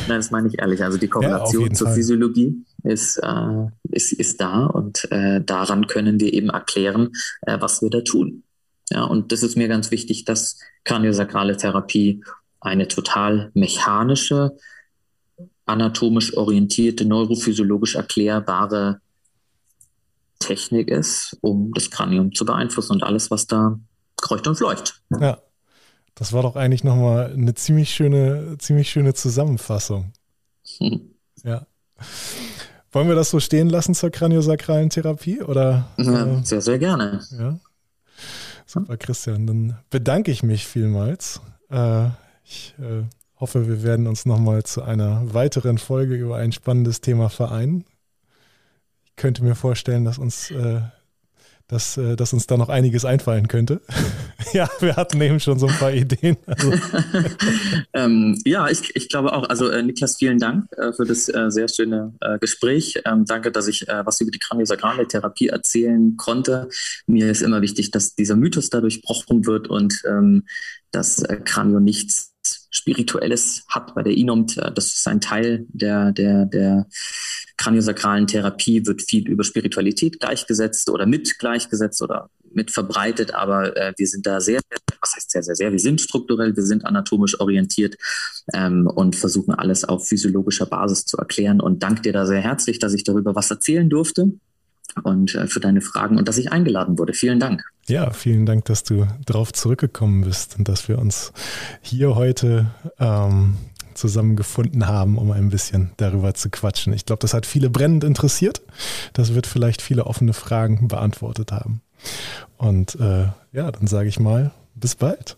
Nein, das meine ich ehrlich. Also die Korrelation ja, zur Fall. Physiologie ist, äh, ist, ist da und äh, daran können wir eben erklären, äh, was wir da tun. Ja, und das ist mir ganz wichtig, dass kraniosakrale Therapie eine total mechanische, anatomisch orientierte, neurophysiologisch erklärbare Technik ist, um das Kranium zu beeinflussen und alles, was da kreucht und fleucht. Ja, das war doch eigentlich nochmal eine ziemlich schöne, ziemlich schöne Zusammenfassung. Hm. Ja. Wollen wir das so stehen lassen zur kraniosakralen Therapie? Oder, ja, äh, sehr, sehr gerne. Ja. Super, Christian. Dann bedanke ich mich vielmals. Äh, ich äh, hoffe, wir werden uns nochmal zu einer weiteren Folge über ein spannendes Thema vereinen könnte mir vorstellen, dass uns, äh, dass, äh, dass uns da noch einiges einfallen könnte. ja, wir hatten eben schon so ein paar Ideen. Also. ähm, ja, ich, ich glaube auch. Also äh, Niklas, vielen Dank äh, für das äh, sehr schöne äh, Gespräch. Ähm, danke, dass ich was über die kraniosakrale Therapie erzählen konnte. Mir ist immer wichtig, dass dieser Mythos da durchbrochen wird und ähm, dass Kranio nichts Spirituelles hat bei der INOMT. Das ist ein Teil der, der, der kraniosakralen Therapie, wird viel über Spiritualität gleichgesetzt oder mit gleichgesetzt oder mit verbreitet, aber äh, wir sind da sehr, was heißt sehr, sehr, sehr, wir sind strukturell, wir sind anatomisch orientiert ähm, und versuchen alles auf physiologischer Basis zu erklären und danke dir da sehr herzlich, dass ich darüber was erzählen durfte und äh, für deine Fragen und dass ich eingeladen wurde. Vielen Dank. Ja, vielen Dank, dass du darauf zurückgekommen bist und dass wir uns hier heute ähm, zusammengefunden haben, um ein bisschen darüber zu quatschen. Ich glaube, das hat viele brennend interessiert. Das wird vielleicht viele offene Fragen beantwortet haben. Und äh, ja, dann sage ich mal, bis bald.